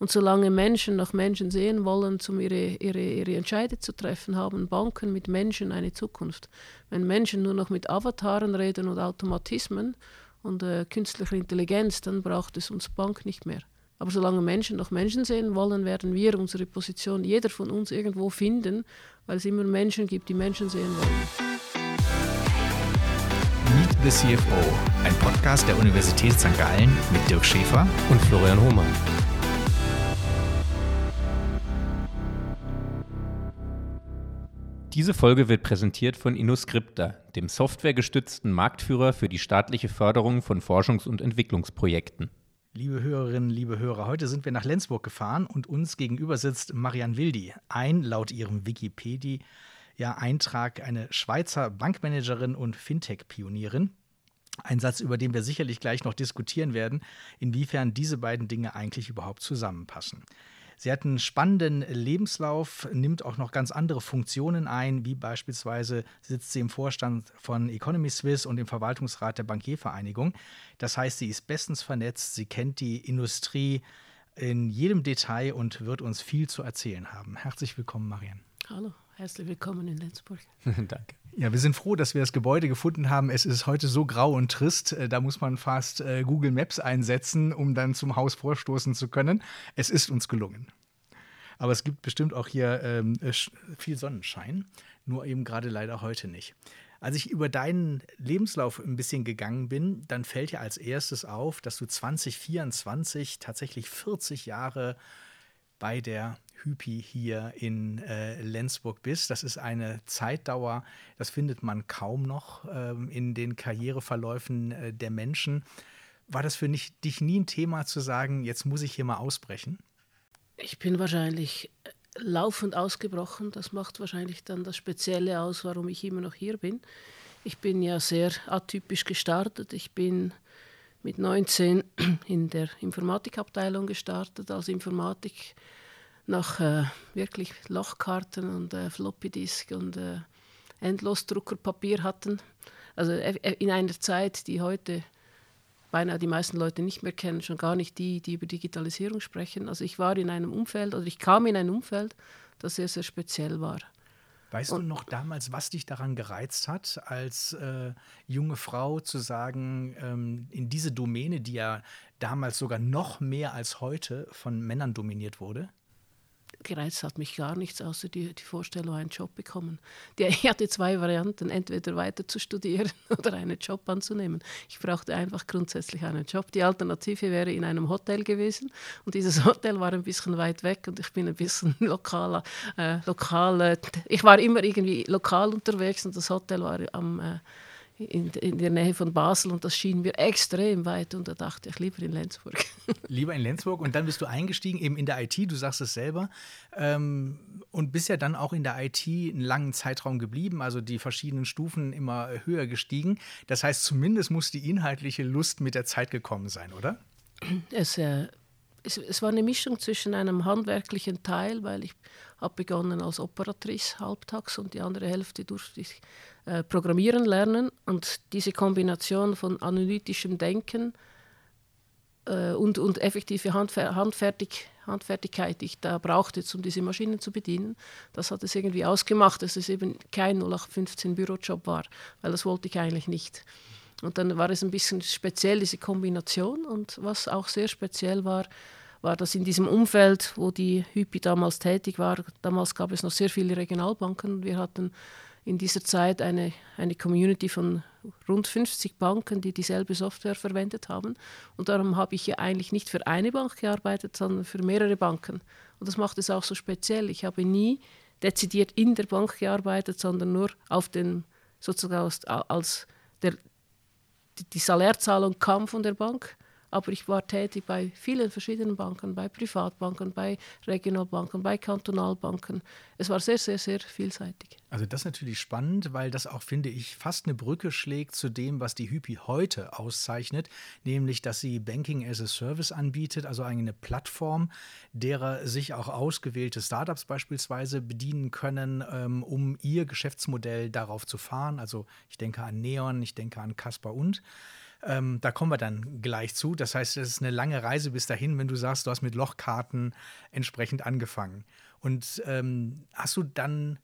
Und solange Menschen nach Menschen sehen wollen, um ihre, ihre, ihre Entscheide zu treffen, haben Banken mit Menschen eine Zukunft. Wenn Menschen nur noch mit Avataren reden und Automatismen und äh, künstlicher Intelligenz, dann braucht es uns Bank nicht mehr. Aber solange Menschen noch Menschen sehen wollen, werden wir unsere Position, jeder von uns irgendwo finden, weil es immer Menschen gibt, die Menschen sehen wollen. Meet the CFO, ein Podcast der Universität St. Gallen mit Dirk Schäfer und Florian Hohmann. Diese Folge wird präsentiert von InnoScripta, dem softwaregestützten Marktführer für die staatliche Förderung von Forschungs- und Entwicklungsprojekten. Liebe Hörerinnen, liebe Hörer, heute sind wir nach Lenzburg gefahren und uns gegenüber sitzt Marianne Wildi, ein laut ihrem Wikipedia-Eintrag eine Schweizer Bankmanagerin und Fintech-Pionierin. Ein Satz, über den wir sicherlich gleich noch diskutieren werden, inwiefern diese beiden Dinge eigentlich überhaupt zusammenpassen. Sie hat einen spannenden Lebenslauf, nimmt auch noch ganz andere Funktionen ein, wie beispielsweise sitzt sie im Vorstand von Economy Swiss und im Verwaltungsrat der Bankiervereinigung. Das heißt, sie ist bestens vernetzt, sie kennt die Industrie in jedem Detail und wird uns viel zu erzählen haben. Herzlich willkommen, Marianne. Hallo, herzlich willkommen in Lenzburg. Danke. Ja, wir sind froh, dass wir das Gebäude gefunden haben. Es ist heute so grau und trist, äh, da muss man fast äh, Google Maps einsetzen, um dann zum Haus vorstoßen zu können. Es ist uns gelungen. Aber es gibt bestimmt auch hier ähm, äh, viel Sonnenschein, nur eben gerade leider heute nicht. Als ich über deinen Lebenslauf ein bisschen gegangen bin, dann fällt ja als erstes auf, dass du 2024 tatsächlich 40 Jahre bei der Hypi hier in äh, Lenzburg bist. Das ist eine Zeitdauer, das findet man kaum noch ähm, in den Karriereverläufen äh, der Menschen. War das für nicht, dich nie ein Thema zu sagen, jetzt muss ich hier mal ausbrechen? Ich bin wahrscheinlich äh, laufend ausgebrochen. Das macht wahrscheinlich dann das Spezielle aus, warum ich immer noch hier bin. Ich bin ja sehr atypisch gestartet. Ich bin mit 19 in der Informatikabteilung gestartet als Informatik nach äh, wirklich Lochkarten und äh, Floppy Disk und äh, Endlosdruckerpapier hatten. Also äh, äh, in einer Zeit, die heute beinahe die meisten Leute nicht mehr kennen, schon gar nicht die, die über Digitalisierung sprechen. Also ich war in einem Umfeld, also ich kam in ein Umfeld, das sehr, sehr speziell war. Weißt und, du noch damals, was dich daran gereizt hat, als äh, junge Frau zu sagen, ähm, in diese Domäne, die ja damals sogar noch mehr als heute von Männern dominiert wurde? Gereizt hat mich gar nichts, außer die, die Vorstellung, einen Job bekommen. Die, ich hatte zwei Varianten, entweder weiter zu studieren oder einen Job anzunehmen. Ich brauchte einfach grundsätzlich einen Job. Die Alternative wäre in einem Hotel gewesen und dieses Hotel war ein bisschen weit weg und ich bin ein bisschen lokaler, äh, lokal, ich war immer irgendwie lokal unterwegs und das Hotel war am äh, in, in, der Nähe von Basel und das schien mir extrem weit und da dachte ich lieber in Lenzburg. Lieber in Lenzburg und dann bist du eingestiegen eben in der IT, du sagst es selber ähm, und bist ja dann auch in der IT einen langen Zeitraum geblieben, also die verschiedenen Stufen immer höher gestiegen. Das heißt, zumindest muss die inhaltliche Lust mit der Zeit gekommen sein, oder? Es, äh, es, es war eine Mischung zwischen einem handwerklichen Teil, weil ich habe begonnen als Operatrice halbtags und die andere Hälfte durfte ich äh, programmieren lernen. Und diese Kombination von analytischem Denken äh, und, und effektive Handfer Handfertig Handfertigkeit, die ich da brauchte, um diese Maschinen zu bedienen, das hat es irgendwie ausgemacht, dass es eben kein 0815 Bürojob war, weil das wollte ich eigentlich nicht. Und dann war es ein bisschen speziell, diese Kombination. Und was auch sehr speziell war, war dass in diesem Umfeld, wo die Hypi damals tätig war, damals gab es noch sehr viele Regionalbanken. Wir hatten in dieser Zeit eine, eine Community von rund 50 Banken, die dieselbe Software verwendet haben. Und darum habe ich ja eigentlich nicht für eine Bank gearbeitet, sondern für mehrere Banken. Und das macht es auch so speziell. Ich habe nie dezidiert in der Bank gearbeitet, sondern nur auf den, sozusagen als, als der, die Salärzahlung kam von der Bank aber ich war tätig bei vielen verschiedenen Banken, bei Privatbanken, bei Regionalbanken, bei Kantonalbanken. Es war sehr, sehr, sehr vielseitig. Also das ist natürlich spannend, weil das auch, finde ich, fast eine Brücke schlägt zu dem, was die Hypi heute auszeichnet, nämlich, dass sie Banking as a Service anbietet, also eine Plattform, derer sich auch ausgewählte Startups beispielsweise bedienen können, ähm, um ihr Geschäftsmodell darauf zu fahren. Also ich denke an Neon, ich denke an Casper und. Ähm, da kommen wir dann gleich zu. Das heißt, es ist eine lange Reise bis dahin, wenn du sagst, du hast mit Lochkarten entsprechend angefangen. Und ähm, hast du dann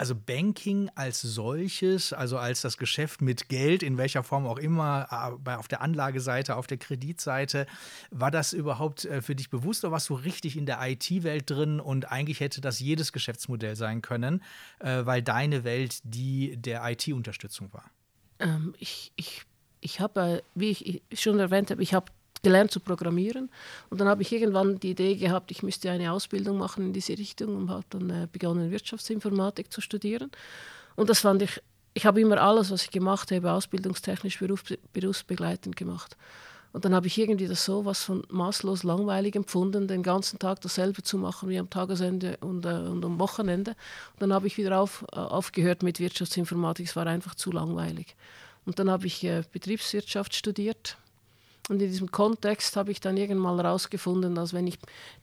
also Banking als solches, also als das Geschäft mit Geld, in welcher Form auch immer, auf der Anlageseite, auf der Kreditseite, war das überhaupt äh, für dich bewusst oder warst du richtig in der IT-Welt drin und eigentlich hätte das jedes Geschäftsmodell sein können, äh, weil deine Welt die der IT-Unterstützung war? Ähm, ich ich, ich habe, wie ich schon erwähnt habe, ich habe gelernt zu programmieren. Und dann habe ich irgendwann die Idee gehabt, ich müsste eine Ausbildung machen in diese Richtung und habe dann äh, begonnen, Wirtschaftsinformatik zu studieren. Und das fand ich, ich habe immer alles, was ich gemacht habe, ausbildungstechnisch, beruf, berufsbegleitend gemacht. Und dann habe ich irgendwie das so was von maßlos langweilig empfunden, den ganzen Tag dasselbe zu machen wie am Tagesende und, äh, und am Wochenende. Und dann habe ich wieder auf, äh, aufgehört mit Wirtschaftsinformatik, es war einfach zu langweilig. Und dann habe ich äh, Betriebswirtschaft studiert und in diesem Kontext habe ich dann irgendwann mal herausgefunden, dass wenn ich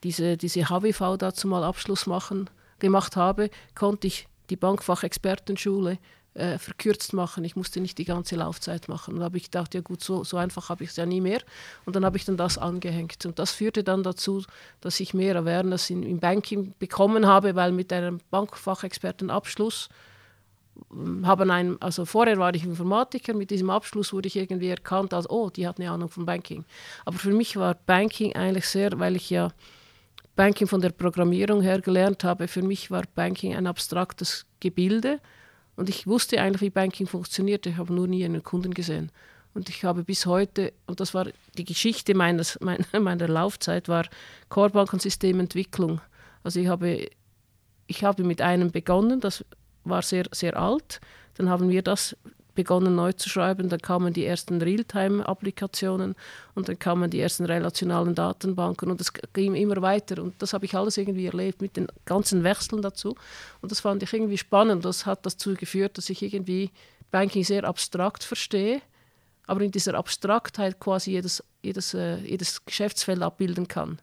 diese, diese HWV dazu mal Abschluss machen, gemacht habe, konnte ich die Bankfachexpertenschule äh, verkürzt machen. Ich musste nicht die ganze Laufzeit machen. Und da habe ich gedacht, ja gut, so, so einfach habe ich es ja nie mehr. Und dann habe ich dann das angehängt. Und das führte dann dazu, dass ich mehr Awareness im Banking bekommen habe, weil mit einem Bankfachexpertenabschluss haben einen, also vorher war ich Informatiker, mit diesem Abschluss wurde ich irgendwie erkannt als, oh, die hat eine Ahnung von Banking. Aber für mich war Banking eigentlich sehr, weil ich ja Banking von der Programmierung her gelernt habe, für mich war Banking ein abstraktes Gebilde und ich wusste eigentlich, wie Banking funktioniert, ich habe nur nie einen Kunden gesehen. Und ich habe bis heute, und das war die Geschichte meines, meiner, Laufzeit, war Core und Systementwicklung. Also ich habe, ich habe mit einem begonnen, das war sehr, sehr alt. Dann haben wir das begonnen neu zu schreiben. Dann kamen die ersten Realtime-Applikationen und dann kamen die ersten relationalen Datenbanken und es ging immer weiter. Und das habe ich alles irgendwie erlebt mit den ganzen Wechseln dazu. Und das fand ich irgendwie spannend. Das hat dazu geführt, dass ich irgendwie Banking sehr abstrakt verstehe, aber in dieser Abstraktheit quasi jedes, jedes, äh, jedes Geschäftsfeld abbilden kann.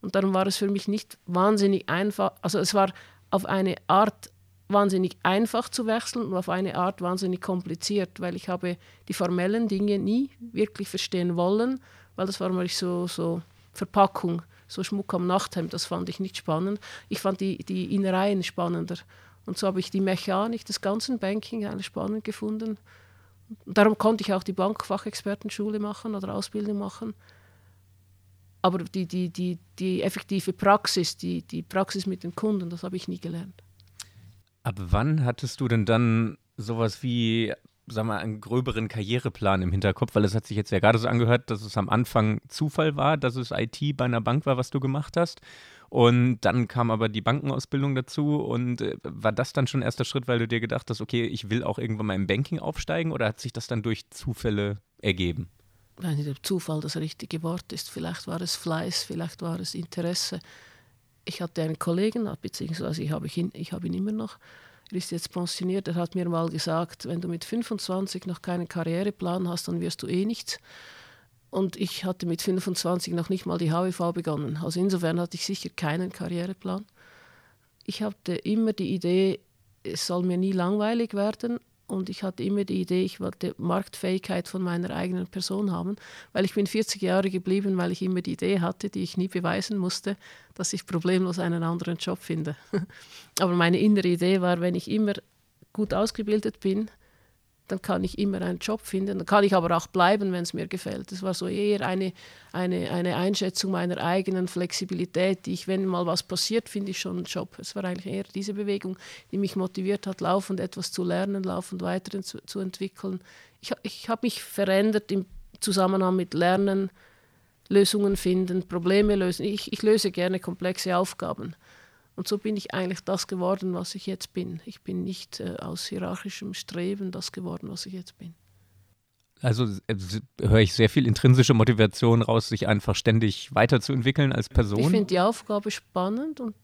Und darum war es für mich nicht wahnsinnig einfach, also es war auf eine Art wahnsinnig einfach zu wechseln und auf eine Art wahnsinnig kompliziert, weil ich habe die formellen Dinge nie wirklich verstehen wollen, weil das war mal so, so Verpackung, so Schmuck am Nachthemd, das fand ich nicht spannend. Ich fand die, die Innereien spannender. Und so habe ich die Mechanik des ganzen Banking spannend gefunden. Und darum konnte ich auch die Bankfachexpertenschule machen oder Ausbildung machen. Aber die, die, die, die effektive Praxis, die, die Praxis mit den Kunden, das habe ich nie gelernt. Ab wann hattest du denn dann sowas wie, sag mal, einen gröberen Karriereplan im Hinterkopf? Weil es hat sich jetzt ja gerade so angehört, dass es am Anfang Zufall war, dass es IT bei einer Bank war, was du gemacht hast. Und dann kam aber die Bankenausbildung dazu. Und äh, war das dann schon erster Schritt, weil du dir gedacht hast, okay, ich will auch irgendwann mal im Banking aufsteigen? Oder hat sich das dann durch Zufälle ergeben? Wenn der Zufall das richtige Wort ist. Vielleicht war es Fleiß, vielleicht war es Interesse ich hatte einen Kollegen, beziehungsweise ich habe ihn, ich habe ihn immer noch, er ist jetzt pensioniert, er hat mir mal gesagt, wenn du mit 25 noch keinen Karriereplan hast, dann wirst du eh nichts. Und ich hatte mit 25 noch nicht mal die HWV begonnen. Also insofern hatte ich sicher keinen Karriereplan. Ich hatte immer die Idee, es soll mir nie langweilig werden und ich hatte immer die Idee, ich wollte Marktfähigkeit von meiner eigenen Person haben, weil ich bin 40 Jahre geblieben, weil ich immer die Idee hatte, die ich nie beweisen musste, dass ich problemlos einen anderen Job finde. Aber meine innere Idee war, wenn ich immer gut ausgebildet bin, dann kann ich immer einen Job finden. Dann kann ich aber auch bleiben, wenn es mir gefällt. Das war so eher eine, eine, eine Einschätzung meiner eigenen Flexibilität, die ich, wenn mal was passiert, finde ich schon einen Job. Es war eigentlich eher diese Bewegung, die mich motiviert hat, laufend etwas zu lernen, laufend weiter zu, zu entwickeln. Ich, ich habe mich verändert im Zusammenhang mit Lernen, Lösungen finden, Probleme lösen. Ich, ich löse gerne komplexe Aufgaben. Und so bin ich eigentlich das geworden, was ich jetzt bin. Ich bin nicht äh, aus hierarchischem Streben das geworden, was ich jetzt bin. Also äh, höre ich sehr viel intrinsische Motivation raus, sich einfach ständig weiterzuentwickeln als Person. Ich finde die Aufgabe spannend und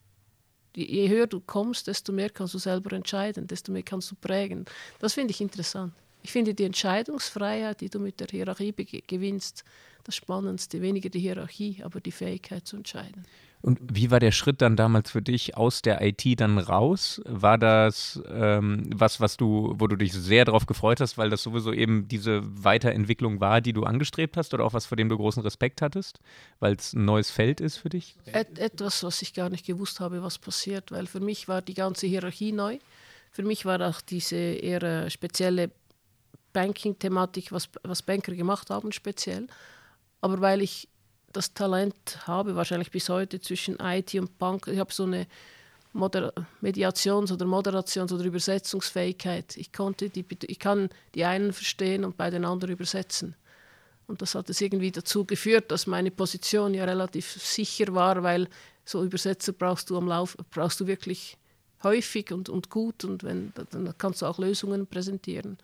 je höher du kommst, desto mehr kannst du selber entscheiden, desto mehr kannst du prägen. Das finde ich interessant. Ich finde die Entscheidungsfreiheit, die du mit der Hierarchie gewinnst, das Spannendste. Weniger die Hierarchie, aber die Fähigkeit zu entscheiden. Und wie war der Schritt dann damals für dich aus der IT dann raus? War das ähm, was, was du, wo du dich sehr darauf gefreut hast, weil das sowieso eben diese Weiterentwicklung war, die du angestrebt hast, oder auch was, vor dem du großen Respekt hattest, weil es ein neues Feld ist für dich? Et etwas, was ich gar nicht gewusst habe, was passiert, weil für mich war die ganze Hierarchie neu. Für mich war auch diese eher äh, spezielle Banking-Thematik, was, was Banker gemacht haben, speziell. Aber weil ich das Talent habe, wahrscheinlich bis heute zwischen IT und Bank. Ich habe so eine Moder Mediations- oder Moderations- oder Übersetzungsfähigkeit. Ich, konnte die, ich kann die einen verstehen und bei den anderen übersetzen. Und das hat es irgendwie dazu geführt, dass meine Position ja relativ sicher war, weil so Übersetzer brauchst du am Lauf, brauchst du wirklich häufig und, und gut und wenn, dann kannst du auch Lösungen präsentieren.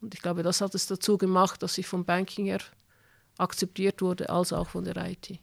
Und ich glaube, das hat es dazu gemacht, dass ich vom Banking her akzeptiert wurde, als auch von der IT.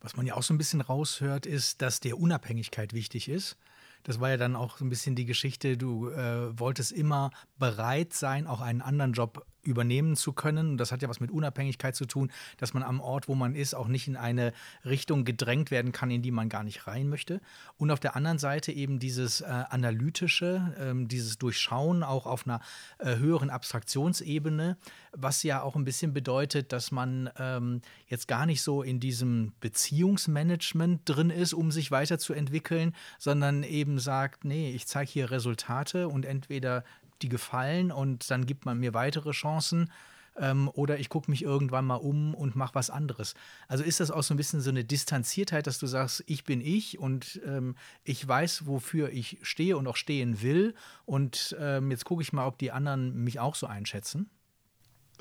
Was man ja auch so ein bisschen raushört, ist, dass der Unabhängigkeit wichtig ist. Das war ja dann auch so ein bisschen die Geschichte, du äh, wolltest immer bereit sein, auch einen anderen Job übernehmen zu können. Und das hat ja was mit Unabhängigkeit zu tun, dass man am Ort, wo man ist, auch nicht in eine Richtung gedrängt werden kann, in die man gar nicht rein möchte. Und auf der anderen Seite eben dieses äh, analytische, ähm, dieses Durchschauen auch auf einer äh, höheren Abstraktionsebene, was ja auch ein bisschen bedeutet, dass man ähm, jetzt gar nicht so in diesem Beziehungsmanagement drin ist, um sich weiterzuentwickeln, sondern eben sagt, nee, ich zeige hier Resultate und entweder die gefallen und dann gibt man mir weitere Chancen. Ähm, oder ich gucke mich irgendwann mal um und mache was anderes. Also ist das auch so ein bisschen so eine Distanziertheit, dass du sagst, ich bin ich und ähm, ich weiß, wofür ich stehe und auch stehen will. Und ähm, jetzt gucke ich mal, ob die anderen mich auch so einschätzen.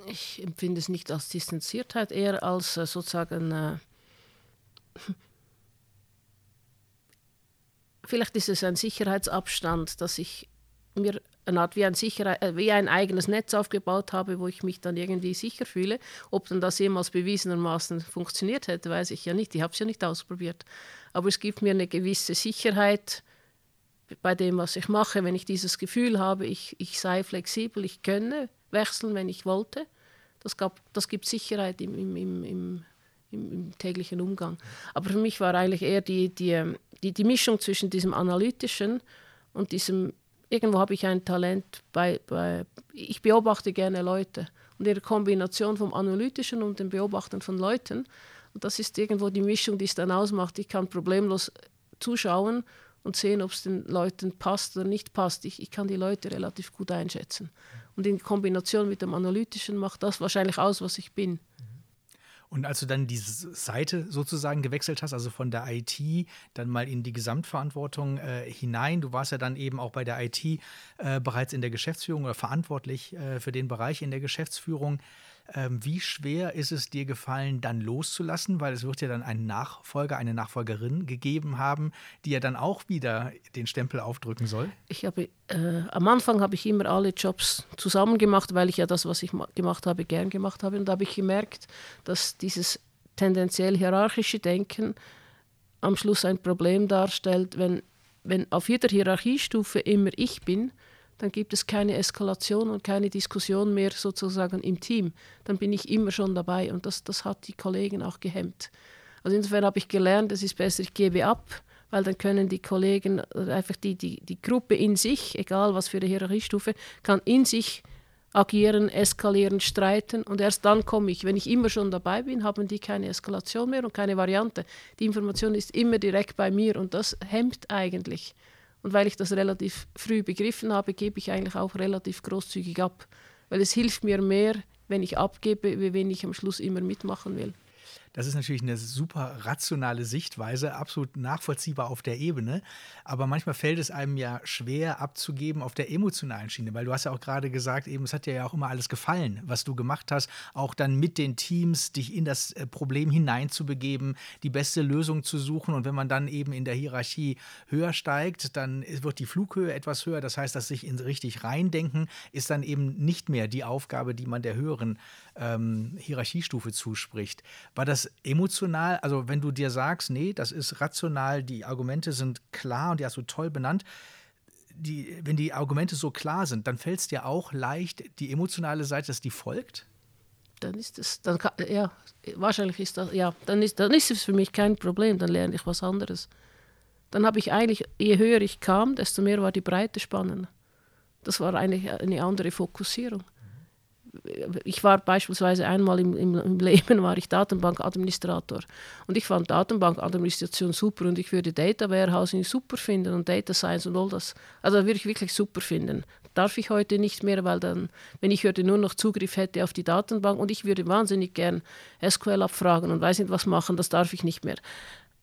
Ich empfinde es nicht als Distanziertheit, eher als äh, sozusagen. Äh, vielleicht ist es ein Sicherheitsabstand, dass ich mir eine Art wie ein, sicherer, äh, wie ein eigenes Netz aufgebaut habe, wo ich mich dann irgendwie sicher fühle. Ob dann das jemals bewiesenermaßen funktioniert hätte, weiß ich ja nicht. Ich habe es ja nicht ausprobiert. Aber es gibt mir eine gewisse Sicherheit bei dem, was ich mache, wenn ich dieses Gefühl habe, ich, ich sei flexibel, ich könne wechseln, wenn ich wollte. Das, gab, das gibt Sicherheit im, im, im, im im, im, täglichen Umgang. Aber für mich war eigentlich eher die, die, die, die Mischung zwischen diesem Analytischen und diesem irgendwo habe ich ein Talent bei, bei, ich beobachte gerne Leute und ihre Kombination vom Analytischen und dem Beobachten von Leuten. Und das ist irgendwo die Mischung, die es dann ausmacht. Ich kann problemlos zuschauen und sehen, ob es den Leuten passt oder nicht passt. Ich, ich kann die Leute relativ gut einschätzen. Und in Kombination mit dem Analytischen macht das wahrscheinlich aus, was ich bin. Und als du dann diese Seite sozusagen gewechselt hast, also von der IT dann mal in die Gesamtverantwortung äh, hinein, du warst ja dann eben auch bei der IT äh, bereits in der Geschäftsführung oder verantwortlich äh, für den Bereich in der Geschäftsführung. Ähm, wie schwer ist es dir gefallen, dann loszulassen? Weil es wird ja dann einen Nachfolger, eine Nachfolgerin gegeben haben, die ja dann auch wieder den Stempel aufdrücken soll. Ich habe, äh, am Anfang habe ich immer alle Jobs zusammen gemacht, weil ich ja das, was ich gemacht habe, gern gemacht habe. Und da habe ich gemerkt, dass dieses tendenziell hierarchische Denken am Schluss ein Problem darstellt, wenn, wenn auf jeder Hierarchiestufe immer ich bin dann gibt es keine Eskalation und keine Diskussion mehr sozusagen im Team. Dann bin ich immer schon dabei und das, das hat die Kollegen auch gehemmt. Also insofern habe ich gelernt, es ist besser, ich gebe ab, weil dann können die Kollegen, einfach die, die, die Gruppe in sich, egal was für eine Hierarchiestufe, kann in sich agieren, eskalieren, streiten und erst dann komme ich. Wenn ich immer schon dabei bin, haben die keine Eskalation mehr und keine Variante. Die Information ist immer direkt bei mir und das hemmt eigentlich. Und weil ich das relativ früh begriffen habe, gebe ich eigentlich auch relativ großzügig ab. Weil es hilft mir mehr, wenn ich abgebe, wie wenn ich am Schluss immer mitmachen will. Das ist natürlich eine super rationale Sichtweise, absolut nachvollziehbar auf der Ebene. Aber manchmal fällt es einem ja schwer abzugeben auf der emotionalen Schiene, weil du hast ja auch gerade gesagt, eben, es hat dir ja auch immer alles gefallen, was du gemacht hast, auch dann mit den Teams dich in das äh, Problem hineinzubegeben, die beste Lösung zu suchen. Und wenn man dann eben in der Hierarchie höher steigt, dann wird die Flughöhe etwas höher. Das heißt, dass sich in richtig reindenken ist dann eben nicht mehr die Aufgabe, die man der höheren ähm, Hierarchiestufe zuspricht. War das emotional, also wenn du dir sagst, nee, das ist rational, die Argumente sind klar und die hast du toll benannt, die, wenn die Argumente so klar sind, dann fällt es dir auch leicht, die emotionale Seite, dass die folgt? dann ist es, dann kann, ja, wahrscheinlich ist das, ja, dann ist, dann ist es für mich kein Problem, dann lerne ich was anderes. Dann habe ich eigentlich, je höher ich kam, desto mehr war die Breite spannend. Das war eigentlich eine andere Fokussierung. Ich war beispielsweise einmal im, im, Leben war ich Datenbankadministrator und ich fand Datenbankadministration super und ich würde Data Warehousing super finden und Data Science und all das. Also würde ich wirklich super finden darf ich heute nicht mehr, weil dann, wenn ich heute nur noch Zugriff hätte auf die Datenbank und ich würde wahnsinnig gern SQL abfragen und weiß nicht was machen, das darf ich nicht mehr.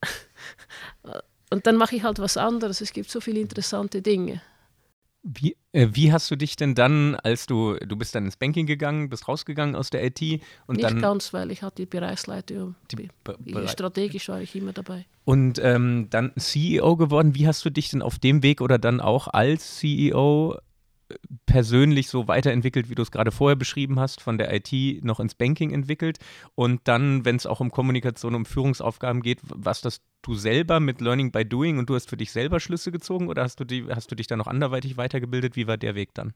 Und dann mache ich halt was anderes. Es gibt so viele interessante Dinge. Wie, äh, wie, hast du dich denn dann, als du, du bist dann ins Banking gegangen, bist rausgegangen aus der IT und Nicht dann... ganz, weil ich hatte die Bereichsleitung, die, die, strategisch war ich immer dabei. Und ähm, dann CEO geworden, wie hast du dich denn auf dem Weg oder dann auch als CEO persönlich so weiterentwickelt, wie du es gerade vorher beschrieben hast, von der IT noch ins Banking entwickelt und dann, wenn es auch um Kommunikation, um Führungsaufgaben geht, was das du selber mit Learning by Doing und du hast für dich selber Schlüsse gezogen oder hast du, die, hast du dich da noch anderweitig weitergebildet? Wie war der Weg dann?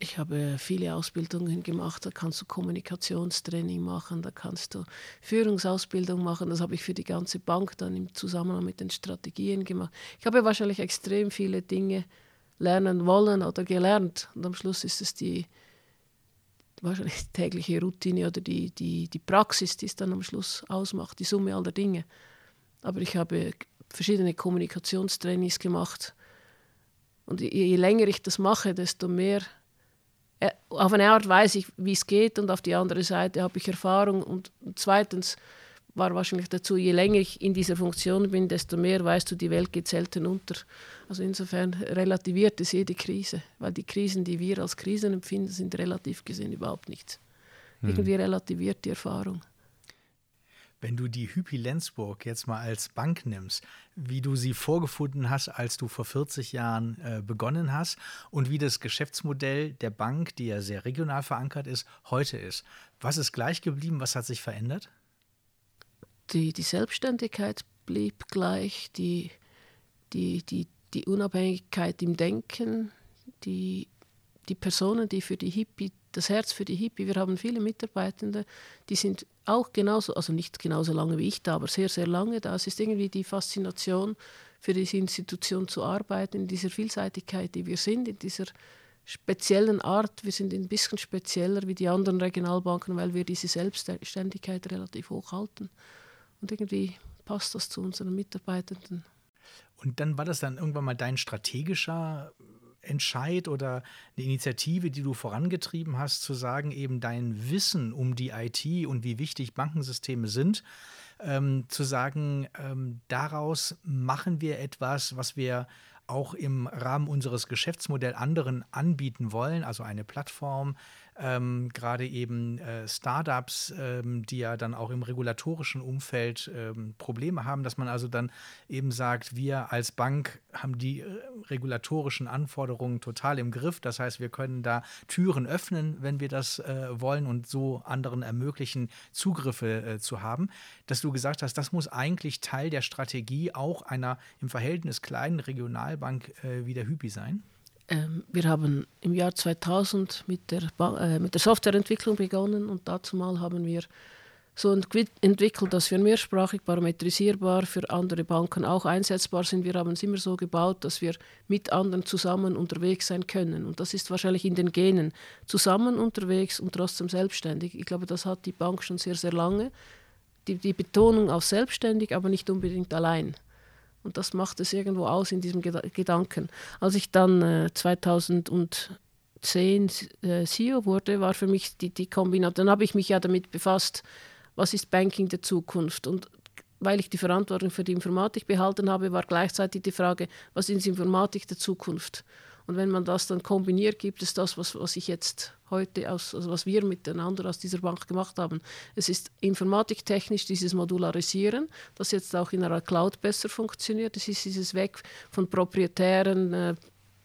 Ich habe viele Ausbildungen gemacht. Da kannst du Kommunikationstraining machen, da kannst du Führungsausbildung machen. Das habe ich für die ganze Bank dann im Zusammenhang mit den Strategien gemacht. Ich habe wahrscheinlich extrem viele Dinge gemacht lernen wollen oder gelernt. Und am Schluss ist es die wahrscheinlich tägliche Routine oder die, die, die Praxis, die es dann am Schluss ausmacht, die Summe aller Dinge. Aber ich habe verschiedene Kommunikationstrainings gemacht. Und je, je länger ich das mache, desto mehr äh, auf eine Art weiß ich, wie es geht und auf die andere Seite habe ich Erfahrung. Und zweitens war wahrscheinlich dazu, je länger ich in dieser Funktion bin, desto mehr weißt du, die Welt geht selten unter. Also insofern relativiert es jede Krise, weil die Krisen, die wir als Krisen empfinden, sind relativ gesehen überhaupt nichts. Hm. Irgendwie relativiert die Erfahrung. Wenn du die Hypi Lenzburg jetzt mal als Bank nimmst, wie du sie vorgefunden hast, als du vor 40 Jahren äh, begonnen hast und wie das Geschäftsmodell der Bank, die ja sehr regional verankert ist, heute ist. Was ist gleich geblieben? Was hat sich verändert? die, die Selbstständigkeit blieb gleich, die, die, die, die Unabhängigkeit im Denken, die, die Personen, die für die Hippie, das Herz für die Hippie, wir haben viele Mitarbeitende, die sind auch genauso, also nicht genauso lange wie ich da, aber sehr, sehr lange da. Es ist irgendwie die Faszination für diese Institution zu arbeiten, in dieser Vielseitigkeit, die wir sind, in dieser speziellen Art. Wir sind ein bisschen spezieller wie die anderen Regionalbanken, weil wir diese Selbstständigkeit relativ hoch halten. Und irgendwie passt das zu unseren Mitarbeitenden. Und dann war das dann irgendwann mal dein strategischer Entscheid oder eine Initiative, die du vorangetrieben hast, zu sagen, eben dein Wissen um die IT und wie wichtig Bankensysteme sind, ähm, zu sagen, ähm, daraus machen wir etwas, was wir auch im Rahmen unseres Geschäftsmodells anderen anbieten wollen, also eine Plattform, ähm, gerade eben äh, Startups, ähm, die ja dann auch im regulatorischen Umfeld ähm, Probleme haben, dass man also dann eben sagt, wir als Bank haben die äh, regulatorischen Anforderungen total im Griff. Das heißt, wir können da Türen öffnen, wenn wir das äh, wollen und so anderen ermöglichen, Zugriffe äh, zu haben. Dass du gesagt hast, das muss eigentlich Teil der Strategie auch einer im Verhältnis kleinen Regionalbank äh, wie der Hypi sein? Ähm, wir haben im Jahr 2000 mit der, äh, mit der Softwareentwicklung begonnen und dazu mal haben wir so entwickelt, dass wir mehrsprachig parametrisierbar für andere Banken auch einsetzbar sind. Wir haben es immer so gebaut, dass wir mit anderen zusammen unterwegs sein können. Und das ist wahrscheinlich in den Genen. Zusammen unterwegs und trotzdem selbstständig. Ich glaube, das hat die Bank schon sehr, sehr lange. Die, die Betonung auf selbstständig, aber nicht unbedingt allein. Und das macht es irgendwo aus in diesem Gedanken. Als ich dann äh, 2010 äh, CEO wurde, war für mich die, die Kombination, dann habe ich mich ja damit befasst, was ist Banking der Zukunft? Und weil ich die Verantwortung für die Informatik behalten habe, war gleichzeitig die Frage, was ist Informatik der Zukunft? Und wenn man das dann kombiniert, gibt es das, was, was ich jetzt heute, aus, also was wir miteinander aus dieser Bank gemacht haben. Es ist informatiktechnisch dieses Modularisieren, das jetzt auch in einer Cloud besser funktioniert. Es ist dieses Weg von proprietären äh,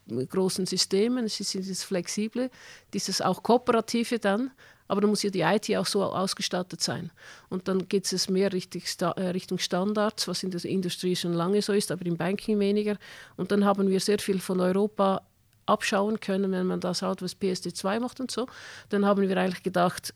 großen Systemen, es ist dieses Flexible, dieses auch Kooperative dann, aber dann muss ja die IT auch so ausgestattet sein. Und dann geht es mehr Richtung, äh, Richtung Standards, was in der Industrie schon lange so ist, aber im Banking weniger. Und dann haben wir sehr viel von Europa abschauen können, wenn man da schaut, was PSD2 macht und so. Dann haben wir eigentlich gedacht,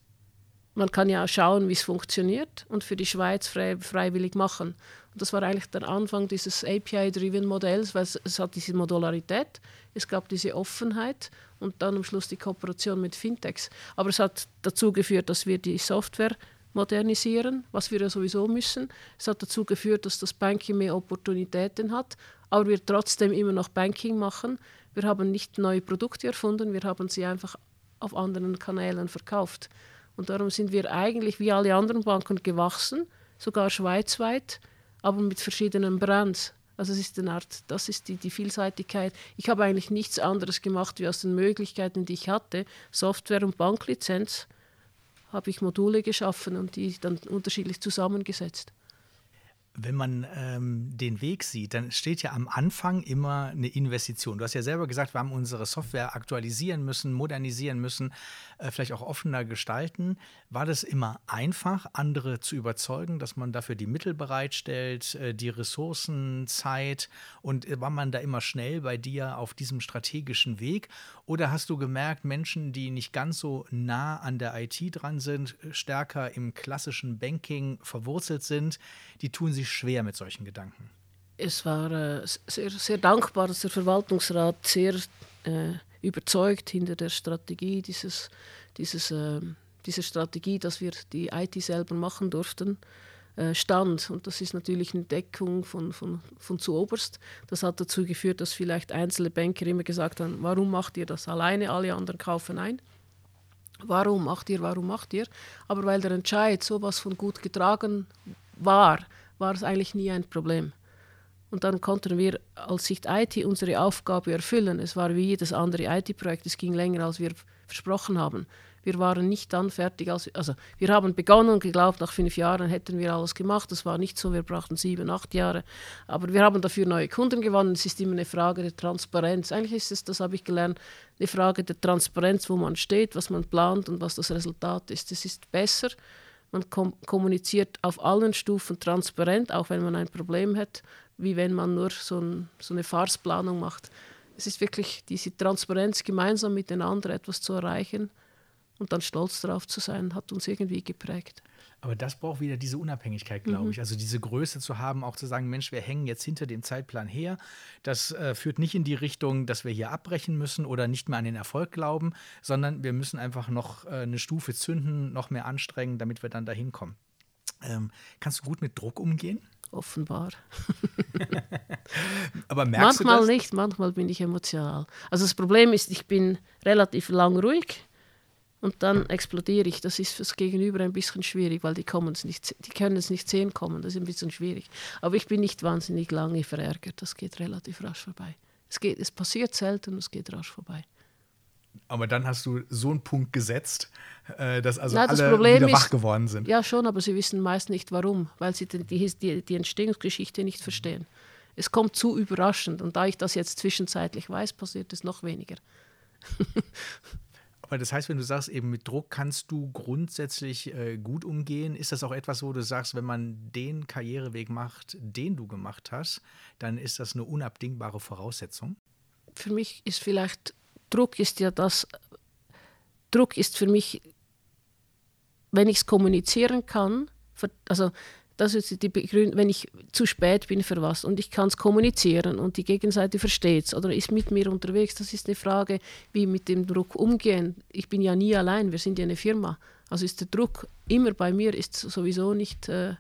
man kann ja auch schauen, wie es funktioniert und für die Schweiz frei, freiwillig machen. Und das war eigentlich der Anfang dieses API-driven Modells, weil es, es, hat diese Modularität, es gab diese Offenheit und dann am Schluss die Kooperation mit Fintechs. Aber es hat dazu geführt, dass wir die Software modernisieren, was wir ja sowieso müssen. Es hat dazu geführt, dass das Banking mehr Opportunitäten hat, aber wir trotzdem immer noch Banking machen. Wir haben nicht neue Produkte erfunden, wir haben sie einfach auf anderen Kanälen verkauft. Und darum sind wir eigentlich wie alle anderen Banken gewachsen, sogar schweizweit, aber mit verschiedenen Brands. Also es ist eine Art, das ist die, die Vielseitigkeit. Ich habe eigentlich nichts anderes gemacht, wie aus den Möglichkeiten, die ich hatte, Software und Banklizenz, habe ich Module geschaffen und die dann unterschiedlich zusammengesetzt wenn man ähm, den Weg sieht, dann steht ja am Anfang immer eine Investition. Du hast ja selber gesagt, wir haben unsere Software aktualisieren müssen, modernisieren müssen, äh, vielleicht auch offener gestalten. War das immer einfach, andere zu überzeugen, dass man dafür die Mittel bereitstellt, äh, die Ressourcen, Zeit und äh, war man da immer schnell bei dir auf diesem strategischen Weg? Oder hast du gemerkt, Menschen, die nicht ganz so nah an der IT dran sind, stärker im klassischen Banking verwurzelt sind, die tun sich schwer mit solchen Gedanken? Es war äh, sehr, sehr dankbar, dass der Verwaltungsrat sehr äh, überzeugt hinter der Strategie dieses, dieses, äh, dieser Strategie, dass wir die IT selber machen durften. Äh, stand. Und das ist natürlich eine Deckung von, von, von zu oberst. Das hat dazu geführt, dass vielleicht einzelne Banker immer gesagt haben, warum macht ihr das alleine, alle anderen kaufen ein. Warum macht ihr, warum macht ihr? Aber weil der Entscheid sowas von gut getragen war, war es eigentlich nie ein Problem. Und dann konnten wir als Sicht IT unsere Aufgabe erfüllen. Es war wie jedes andere IT-Projekt, es ging länger, als wir versprochen haben. Wir waren nicht dann fertig, als, also wir haben begonnen und geglaubt, nach fünf Jahren hätten wir alles gemacht. Das war nicht so, wir brauchten sieben, acht Jahre. Aber wir haben dafür neue Kunden gewonnen. Es ist immer eine Frage der Transparenz. Eigentlich ist es, das habe ich gelernt, eine Frage der Transparenz, wo man steht, was man plant und was das Resultat ist. Es ist besser, man kom kommuniziert auf allen Stufen transparent, auch wenn man ein Problem hat, wie wenn man nur so, ein, so eine Farsplanung macht. Es ist wirklich diese Transparenz, gemeinsam mit den anderen etwas zu erreichen und dann stolz darauf zu sein, hat uns irgendwie geprägt. Aber das braucht wieder diese Unabhängigkeit, glaube mhm. ich. Also diese Größe zu haben, auch zu sagen, Mensch, wir hängen jetzt hinter dem Zeitplan her. Das äh, führt nicht in die Richtung, dass wir hier abbrechen müssen oder nicht mehr an den Erfolg glauben, sondern wir müssen einfach noch äh, eine Stufe zünden, noch mehr anstrengen, damit wir dann dahin kommen. Ähm, kannst du gut mit Druck umgehen? Offenbar. Aber merkst manchmal du das? nicht, manchmal bin ich emotional. Also das Problem ist, ich bin relativ lang ruhig und dann explodiere ich. Das ist fürs Gegenüber ein bisschen schwierig, weil die, nicht, die können es nicht sehen kommen. Das ist ein bisschen schwierig. Aber ich bin nicht wahnsinnig lange verärgert. Das geht relativ rasch vorbei. Es, geht, es passiert selten, es geht rasch vorbei. Aber dann hast du so einen Punkt gesetzt, äh, dass also Nein, das alle Problem wieder wach geworden sind. Ja, schon, aber sie wissen meist nicht warum, weil sie die, die, die Entstehungsgeschichte nicht verstehen. Es kommt zu überraschend und da ich das jetzt zwischenzeitlich weiß, passiert es noch weniger. Aber das heißt, wenn du sagst, eben mit Druck kannst du grundsätzlich äh, gut umgehen, ist das auch etwas, wo du sagst, wenn man den Karriereweg macht, den du gemacht hast, dann ist das eine unabdingbare Voraussetzung? Für mich ist vielleicht, Druck ist ja das, Druck ist für mich, wenn ich es kommunizieren kann, also das ist die Begründung, wenn ich zu spät bin für was und ich kann es kommunizieren und die Gegenseite versteht es oder ist mit mir unterwegs, das ist eine Frage, wie mit dem Druck umgehen. Ich bin ja nie allein, wir sind ja eine Firma. Also ist der Druck immer bei mir, ist sowieso nicht, äh,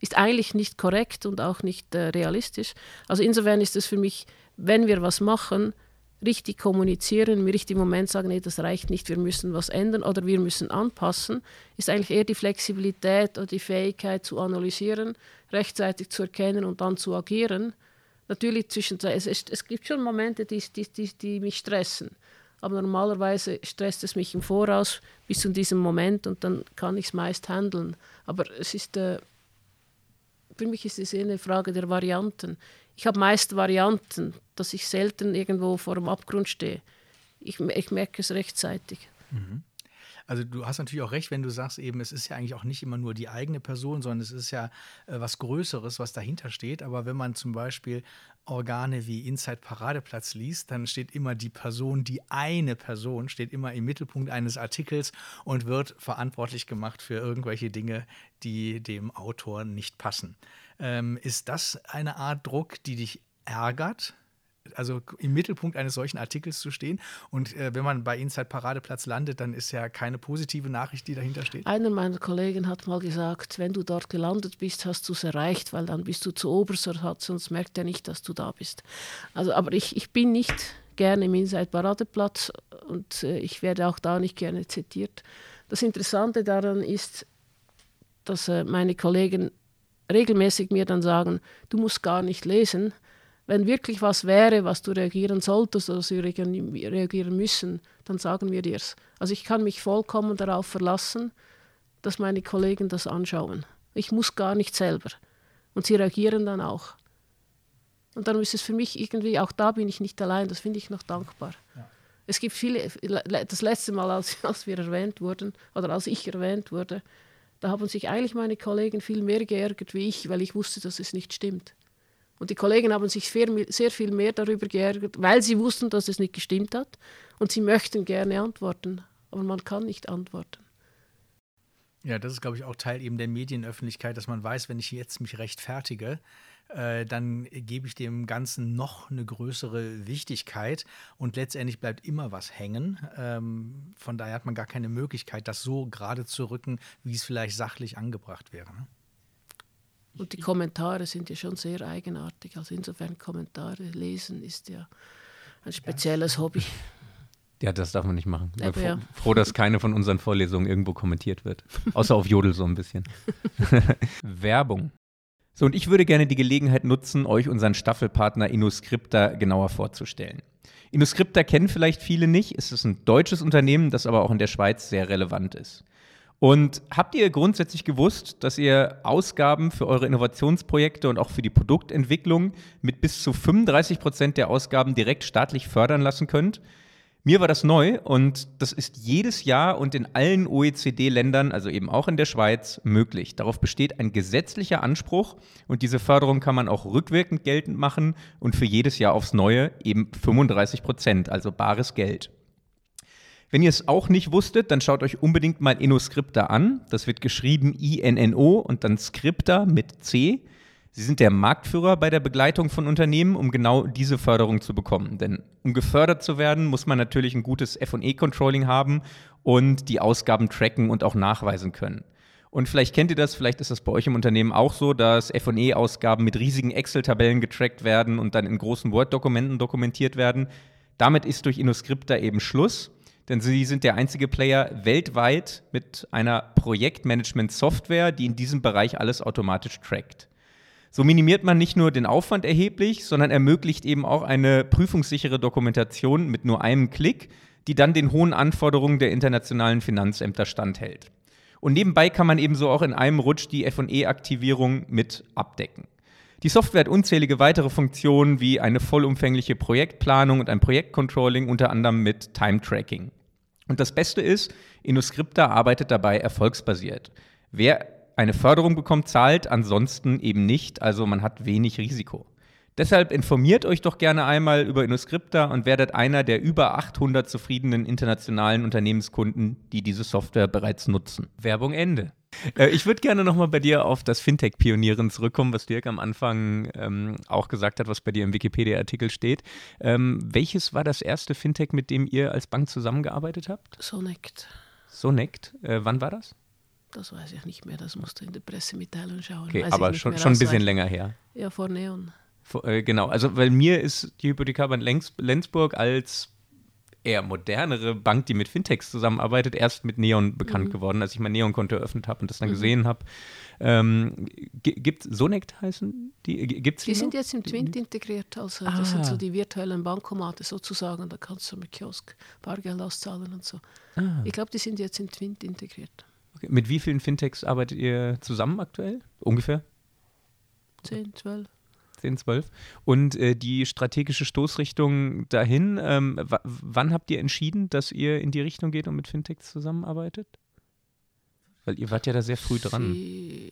ist eigentlich nicht korrekt und auch nicht äh, realistisch. Also insofern ist es für mich, wenn wir was machen, richtig kommunizieren, im richtigen Moment sagen, nee, das reicht nicht, wir müssen was ändern oder wir müssen anpassen, ist eigentlich eher die Flexibilität oder die Fähigkeit zu analysieren, rechtzeitig zu erkennen und dann zu agieren. Natürlich zwischendurch, es, es gibt schon Momente, die, die, die, die mich stressen, aber normalerweise stresst es mich im Voraus bis zu diesem Moment und dann kann ich es meist handeln. Aber es ist, äh, für mich ist es eine Frage der Varianten. Ich habe meist Varianten, dass ich selten irgendwo vor dem Abgrund stehe. Ich, ich merke es rechtzeitig. Mhm. Also du hast natürlich auch recht, wenn du sagst eben, es ist ja eigentlich auch nicht immer nur die eigene Person, sondern es ist ja äh, was Größeres, was dahinter steht. Aber wenn man zum Beispiel Organe wie Inside Paradeplatz liest, dann steht immer die Person, die eine Person steht immer im Mittelpunkt eines Artikels und wird verantwortlich gemacht für irgendwelche Dinge, die dem Autor nicht passen. Ähm, ist das eine Art Druck, die dich ärgert? also im Mittelpunkt eines solchen Artikels zu stehen. Und äh, wenn man bei Inside Paradeplatz landet, dann ist ja keine positive Nachricht, die dahinter steht. Einer meiner Kollegen hat mal gesagt, wenn du dort gelandet bist, hast du es erreicht, weil dann bist du zu oberster, sonst merkt er nicht, dass du da bist. Also, aber ich, ich bin nicht gerne im Inside Paradeplatz und äh, ich werde auch da nicht gerne zitiert. Das Interessante daran ist, dass äh, meine Kollegen regelmäßig mir dann sagen, du musst gar nicht lesen, wenn wirklich was wäre, was du reagieren solltest oder sie reagieren müssen, dann sagen wir dir es. Also ich kann mich vollkommen darauf verlassen, dass meine Kollegen das anschauen. Ich muss gar nicht selber. Und sie reagieren dann auch. Und dann ist es für mich irgendwie, auch da bin ich nicht allein, das finde ich noch dankbar. Ja. Es gibt viele, das letzte Mal, als, als wir erwähnt wurden, oder als ich erwähnt wurde, da haben sich eigentlich meine Kollegen viel mehr geärgert wie ich, weil ich wusste, dass es nicht stimmt. Und die Kollegen haben sich sehr viel mehr darüber geärgert, weil sie wussten, dass es nicht gestimmt hat. Und sie möchten gerne antworten, aber man kann nicht antworten. Ja, das ist, glaube ich, auch Teil eben der Medienöffentlichkeit, dass man weiß, wenn ich jetzt mich rechtfertige, äh, dann gebe ich dem Ganzen noch eine größere Wichtigkeit und letztendlich bleibt immer was hängen. Ähm, von daher hat man gar keine Möglichkeit, das so gerade zu rücken, wie es vielleicht sachlich angebracht wäre. Ne? Und die Kommentare sind ja schon sehr eigenartig. Also insofern Kommentare lesen ist ja ein spezielles Hobby. Ja, das darf man nicht machen. Ich bin ja. froh, dass keine von unseren Vorlesungen irgendwo kommentiert wird. Außer auf Jodel so ein bisschen. Werbung. So, und ich würde gerne die Gelegenheit nutzen, euch unseren Staffelpartner InnoScripta genauer vorzustellen. InnoScripta kennen vielleicht viele nicht. Es ist ein deutsches Unternehmen, das aber auch in der Schweiz sehr relevant ist. Und habt ihr grundsätzlich gewusst, dass ihr Ausgaben für eure Innovationsprojekte und auch für die Produktentwicklung mit bis zu 35 Prozent der Ausgaben direkt staatlich fördern lassen könnt? Mir war das neu und das ist jedes Jahr und in allen OECD-Ländern, also eben auch in der Schweiz, möglich. Darauf besteht ein gesetzlicher Anspruch und diese Förderung kann man auch rückwirkend geltend machen und für jedes Jahr aufs Neue eben 35 Prozent, also bares Geld. Wenn ihr es auch nicht wusstet, dann schaut euch unbedingt mal InnoScripta an. Das wird geschrieben I-N-N-O und dann Scripta mit C. Sie sind der Marktführer bei der Begleitung von Unternehmen, um genau diese Förderung zu bekommen. Denn um gefördert zu werden, muss man natürlich ein gutes FE-Controlling haben und die Ausgaben tracken und auch nachweisen können. Und vielleicht kennt ihr das, vielleicht ist das bei euch im Unternehmen auch so, dass FE-Ausgaben mit riesigen Excel-Tabellen getrackt werden und dann in großen Word-Dokumenten dokumentiert werden. Damit ist durch InnoScripta eben Schluss denn sie sind der einzige Player weltweit mit einer Projektmanagement-Software, die in diesem Bereich alles automatisch trackt. So minimiert man nicht nur den Aufwand erheblich, sondern ermöglicht eben auch eine prüfungssichere Dokumentation mit nur einem Klick, die dann den hohen Anforderungen der internationalen Finanzämter standhält. Und nebenbei kann man ebenso auch in einem Rutsch die FE-Aktivierung mit abdecken. Die Software hat unzählige weitere Funktionen wie eine vollumfängliche Projektplanung und ein Projektcontrolling, unter anderem mit Time-Tracking. Und das Beste ist, InnoScripta arbeitet dabei erfolgsbasiert. Wer eine Förderung bekommt, zahlt, ansonsten eben nicht, also man hat wenig Risiko. Deshalb informiert euch doch gerne einmal über InnoScripta und werdet einer der über 800 zufriedenen internationalen Unternehmenskunden, die diese Software bereits nutzen. Werbung Ende. Äh, ich würde gerne nochmal bei dir auf das Fintech-Pionieren zurückkommen, was Dirk am Anfang ähm, auch gesagt hat, was bei dir im Wikipedia-Artikel steht. Ähm, welches war das erste Fintech, mit dem ihr als Bank zusammengearbeitet habt? Sonect. Sonect. Äh, wann war das? Das weiß ich nicht mehr, das musst du in der Pressemitteilung schauen. Okay, aber schon, schon ein bisschen länger her. Ja, vor Neon. Vor, äh, genau, also weil mir ist die Hypothekarbank Lenzburg als eher modernere Bank, die mit Fintechs zusammenarbeitet, erst mit Neon bekannt mhm. geworden, als ich mein Neon-Konto eröffnet habe und das dann mhm. gesehen habe. Ähm, gibt Sonect heißen die? Gibt's die, die sind jetzt im Twint integriert, also ah. das sind so ah. die virtuellen Bankomate sozusagen, da kannst du mit Kiosk Bargeld auszahlen und so. Ah. Ich glaube, die sind jetzt im Twint integriert. Okay. Mit wie vielen Fintechs arbeitet ihr zusammen aktuell? Ungefähr? Zehn, zwölf. 10, 12. Und äh, die strategische Stoßrichtung dahin, ähm, wann habt ihr entschieden, dass ihr in die Richtung geht und mit Fintechs zusammenarbeitet? Weil ihr wart ja da sehr früh dran. Sie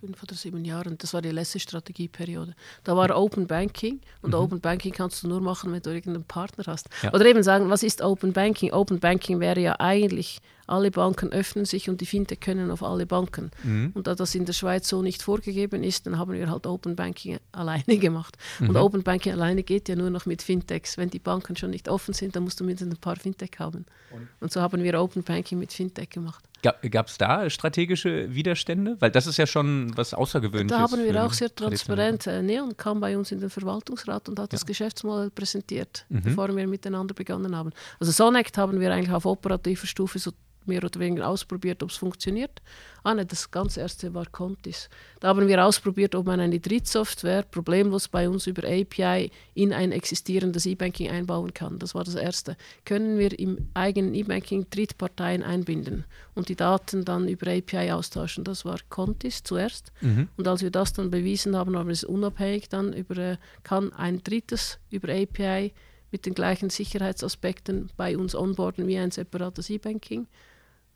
fünf oder sieben Jahren. Das war die letzte Strategieperiode. Da war Open Banking und mhm. Open Banking kannst du nur machen, wenn du irgendeinen Partner hast. Ja. Oder eben sagen, was ist Open Banking? Open Banking wäre ja eigentlich, alle Banken öffnen sich und die Fintech können auf alle Banken. Mhm. Und da das in der Schweiz so nicht vorgegeben ist, dann haben wir halt Open Banking alleine gemacht. Mhm. Und Open Banking alleine geht ja nur noch mit Fintechs. Wenn die Banken schon nicht offen sind, dann musst du mindestens ein paar Fintech haben. Und, und so haben wir Open Banking mit Fintech gemacht. Gab es da strategische Widerstände? Weil das ist ja schon was Außergewöhnliches. Da haben wir auch sehr transparent. Äh, Neon kam bei uns in den Verwaltungsrat und hat ja. das Geschäftsmodell präsentiert, mhm. bevor wir miteinander begonnen haben. Also Sonect haben wir eigentlich auf operativer Stufe so mehr oder weniger ausprobiert, ob es funktioniert. Ah, nein, das ganz erste war Contis. Da haben wir ausprobiert, ob man eine Drittsoftware problemlos bei uns über API in ein existierendes E-Banking einbauen kann. Das war das erste. Können wir im eigenen E-Banking Drittparteien einbinden und die Daten dann über API austauschen? Das war Contis zuerst. Mhm. Und als wir das dann bewiesen haben, haben wir es unabhängig dann über, äh, kann ein drittes über API mit den gleichen Sicherheitsaspekten bei uns onboarden wie ein separates E-Banking.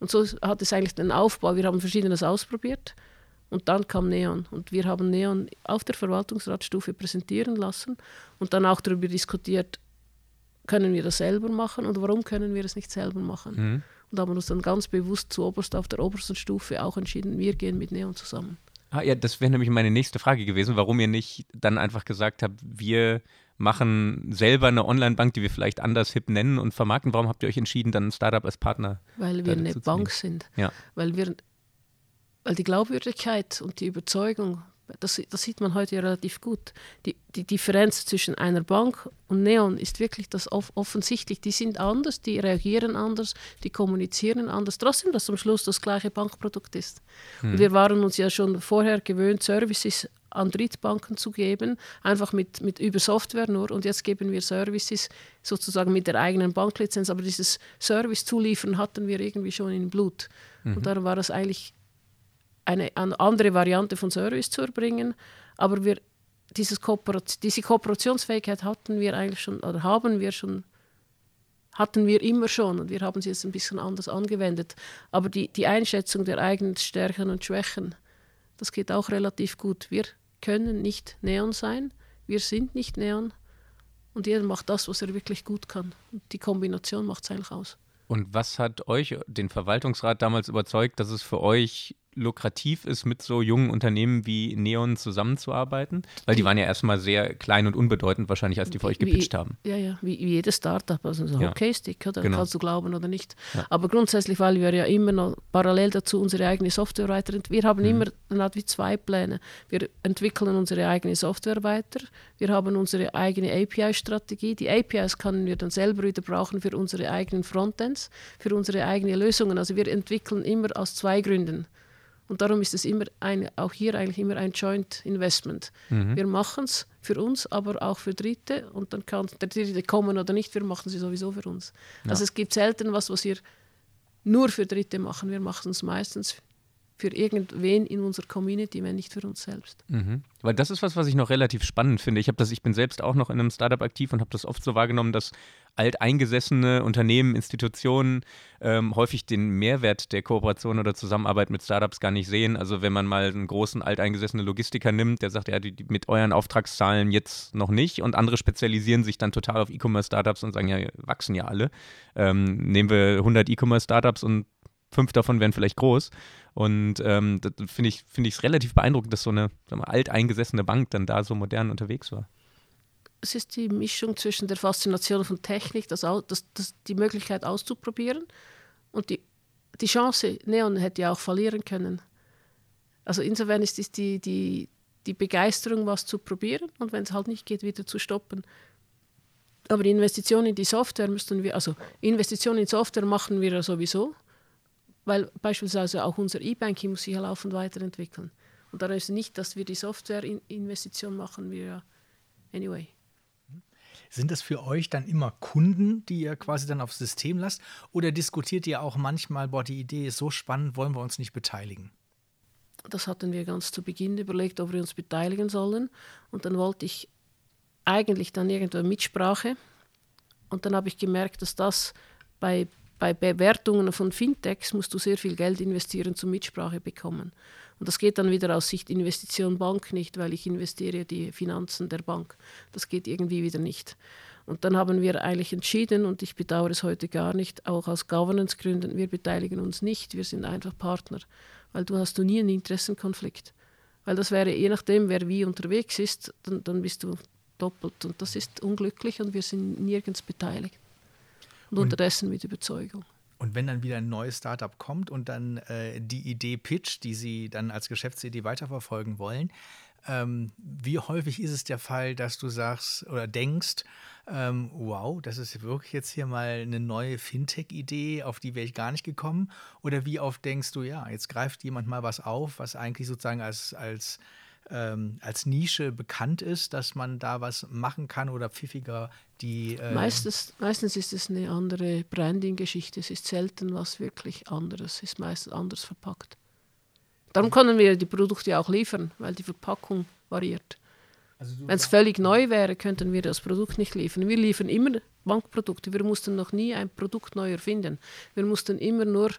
Und so hat es eigentlich den Aufbau. Wir haben Verschiedenes ausprobiert und dann kam Neon. Und wir haben Neon auf der Verwaltungsratstufe präsentieren lassen und dann auch darüber diskutiert, können wir das selber machen und warum können wir es nicht selber machen. Mhm. Und haben uns dann ganz bewusst zu oberst auf der obersten Stufe auch entschieden, wir gehen mit Neon zusammen. Ah, ja, das wäre nämlich meine nächste Frage gewesen, warum ihr nicht dann einfach gesagt habt, wir machen selber eine Online-Bank, die wir vielleicht anders hip nennen und vermarkten. Warum habt ihr euch entschieden, dann ein Startup als Partner? Weil wir eine Bank sind. Ja. Weil, wir, weil die Glaubwürdigkeit und die Überzeugung, das, das sieht man heute relativ gut. Die, die Differenz zwischen einer Bank und Neon ist wirklich das off offensichtlich. Die sind anders, die reagieren anders, die kommunizieren anders. Trotzdem, dass am Schluss das gleiche Bankprodukt ist. Hm. Und wir waren uns ja schon vorher gewöhnt, Services an Drittbanken zu geben, einfach mit, mit über Software nur. Und jetzt geben wir Services sozusagen mit der eigenen Banklizenz, aber dieses Service zuliefern hatten wir irgendwie schon in Blut. Mhm. Und darum war es eigentlich eine, eine, andere Variante von Service zu erbringen. Aber wir, dieses Kooperation, diese Kooperationsfähigkeit hatten wir eigentlich schon, oder haben wir schon hatten wir immer schon und wir haben sie jetzt ein bisschen anders angewendet. Aber die, die Einschätzung der eigenen Stärken und Schwächen, das geht auch relativ gut. Wir können nicht Neon sein, wir sind nicht Neon und jeder macht das, was er wirklich gut kann. Und die Kombination macht es eigentlich aus. Und was hat euch, den Verwaltungsrat, damals überzeugt, dass es für euch lukrativ ist, mit so jungen Unternehmen wie Neon zusammenzuarbeiten? Weil die waren ja erstmal sehr klein und unbedeutend wahrscheinlich, als die für euch gepitcht wie, haben. Ja, ja, wie, wie jedes Startup, also so ein ja. Hockeystick, oder? Genau. kannst du glauben oder nicht. Ja. Aber grundsätzlich, weil wir ja immer noch parallel dazu unsere eigene Software weiterentwickeln. Wir haben mhm. immer dann wie zwei Pläne. Wir entwickeln unsere eigene Software weiter, wir haben unsere eigene API-Strategie. Die APIs können wir dann selber wieder brauchen für unsere eigenen Frontends, für unsere eigenen Lösungen. Also wir entwickeln immer aus zwei Gründen. Und darum ist es immer ein, auch hier eigentlich immer ein Joint Investment. Mhm. Wir machen es für uns, aber auch für Dritte. Und dann kann der Dritte kommen oder nicht, wir machen sie sowieso für uns. Ja. Also es gibt selten was, was wir nur für Dritte machen. Wir machen es meistens für irgendwen in unserer Community, wenn nicht für uns selbst. Mhm. Weil das ist was, was ich noch relativ spannend finde. Ich habe das, ich bin selbst auch noch in einem Startup aktiv und habe das oft so wahrgenommen, dass alteingesessene Unternehmen, Institutionen ähm, häufig den Mehrwert der Kooperation oder Zusammenarbeit mit Startups gar nicht sehen. Also wenn man mal einen großen alteingesessenen Logistiker nimmt, der sagt, ja, die, die mit euren Auftragszahlen jetzt noch nicht und andere spezialisieren sich dann total auf E-Commerce-Startups und sagen, ja, wachsen ja alle. Ähm, nehmen wir 100 E-Commerce-Startups und fünf davon wären vielleicht groß. Und ähm, das finde ich es find relativ beeindruckend, dass so eine mal, alteingesessene Bank dann da so modern unterwegs war. Es ist die Mischung zwischen der Faszination von Technik, das, das, das, die Möglichkeit auszuprobieren und die, die Chance, Neon hätte ja auch verlieren können. Also insofern ist es die, die, die Begeisterung, was zu probieren und wenn es halt nicht geht, wieder zu stoppen. Aber die Investition in die Software müssten wir, also Investitionen in Software machen wir ja sowieso. Weil beispielsweise auch unser E-Banking muss sich ja laufend weiterentwickeln. Und da ist nicht, dass wir die Software-Investition machen, wir ja anyway. Sind das für euch dann immer Kunden, die ihr quasi dann aufs System lasst? Oder diskutiert ihr auch manchmal, boah, die Idee ist so spannend, wollen wir uns nicht beteiligen? Das hatten wir ganz zu Beginn überlegt, ob wir uns beteiligen sollen. Und dann wollte ich eigentlich dann irgendwann Mitsprache. Und dann habe ich gemerkt, dass das bei, bei Bewertungen von Fintechs musst du sehr viel Geld investieren zum Mitsprache bekommen. Und das geht dann wieder aus Sicht Investition Bank nicht, weil ich investiere die Finanzen der Bank. Das geht irgendwie wieder nicht. Und dann haben wir eigentlich entschieden, und ich bedauere es heute gar nicht, auch aus Governance-Gründen, wir beteiligen uns nicht, wir sind einfach Partner, weil du hast du nie einen Interessenkonflikt. Weil das wäre, je nachdem, wer wie unterwegs ist, dann, dann bist du doppelt. Und das ist unglücklich und wir sind nirgends beteiligt. Und, und unterdessen mit Überzeugung. Und wenn dann wieder ein neues Startup kommt und dann äh, die Idee pitcht, die Sie dann als Geschäftsidee weiterverfolgen wollen, ähm, wie häufig ist es der Fall, dass du sagst oder denkst, ähm, wow, das ist wirklich jetzt hier mal eine neue Fintech-Idee, auf die wäre ich gar nicht gekommen? Oder wie oft denkst du, ja, jetzt greift jemand mal was auf, was eigentlich sozusagen als, als, ähm, als Nische bekannt ist, dass man da was machen kann oder pfiffiger die. Äh meistens, meistens ist es eine andere Branding-Geschichte. Es ist selten was wirklich anderes, es ist meistens anders verpackt. Darum können wir die Produkte auch liefern, weil die Verpackung variiert. Also Wenn es völlig neu wäre, könnten wir das Produkt nicht liefern. Wir liefern immer Bankprodukte. Wir mussten noch nie ein Produkt neu erfinden. Wir mussten immer nur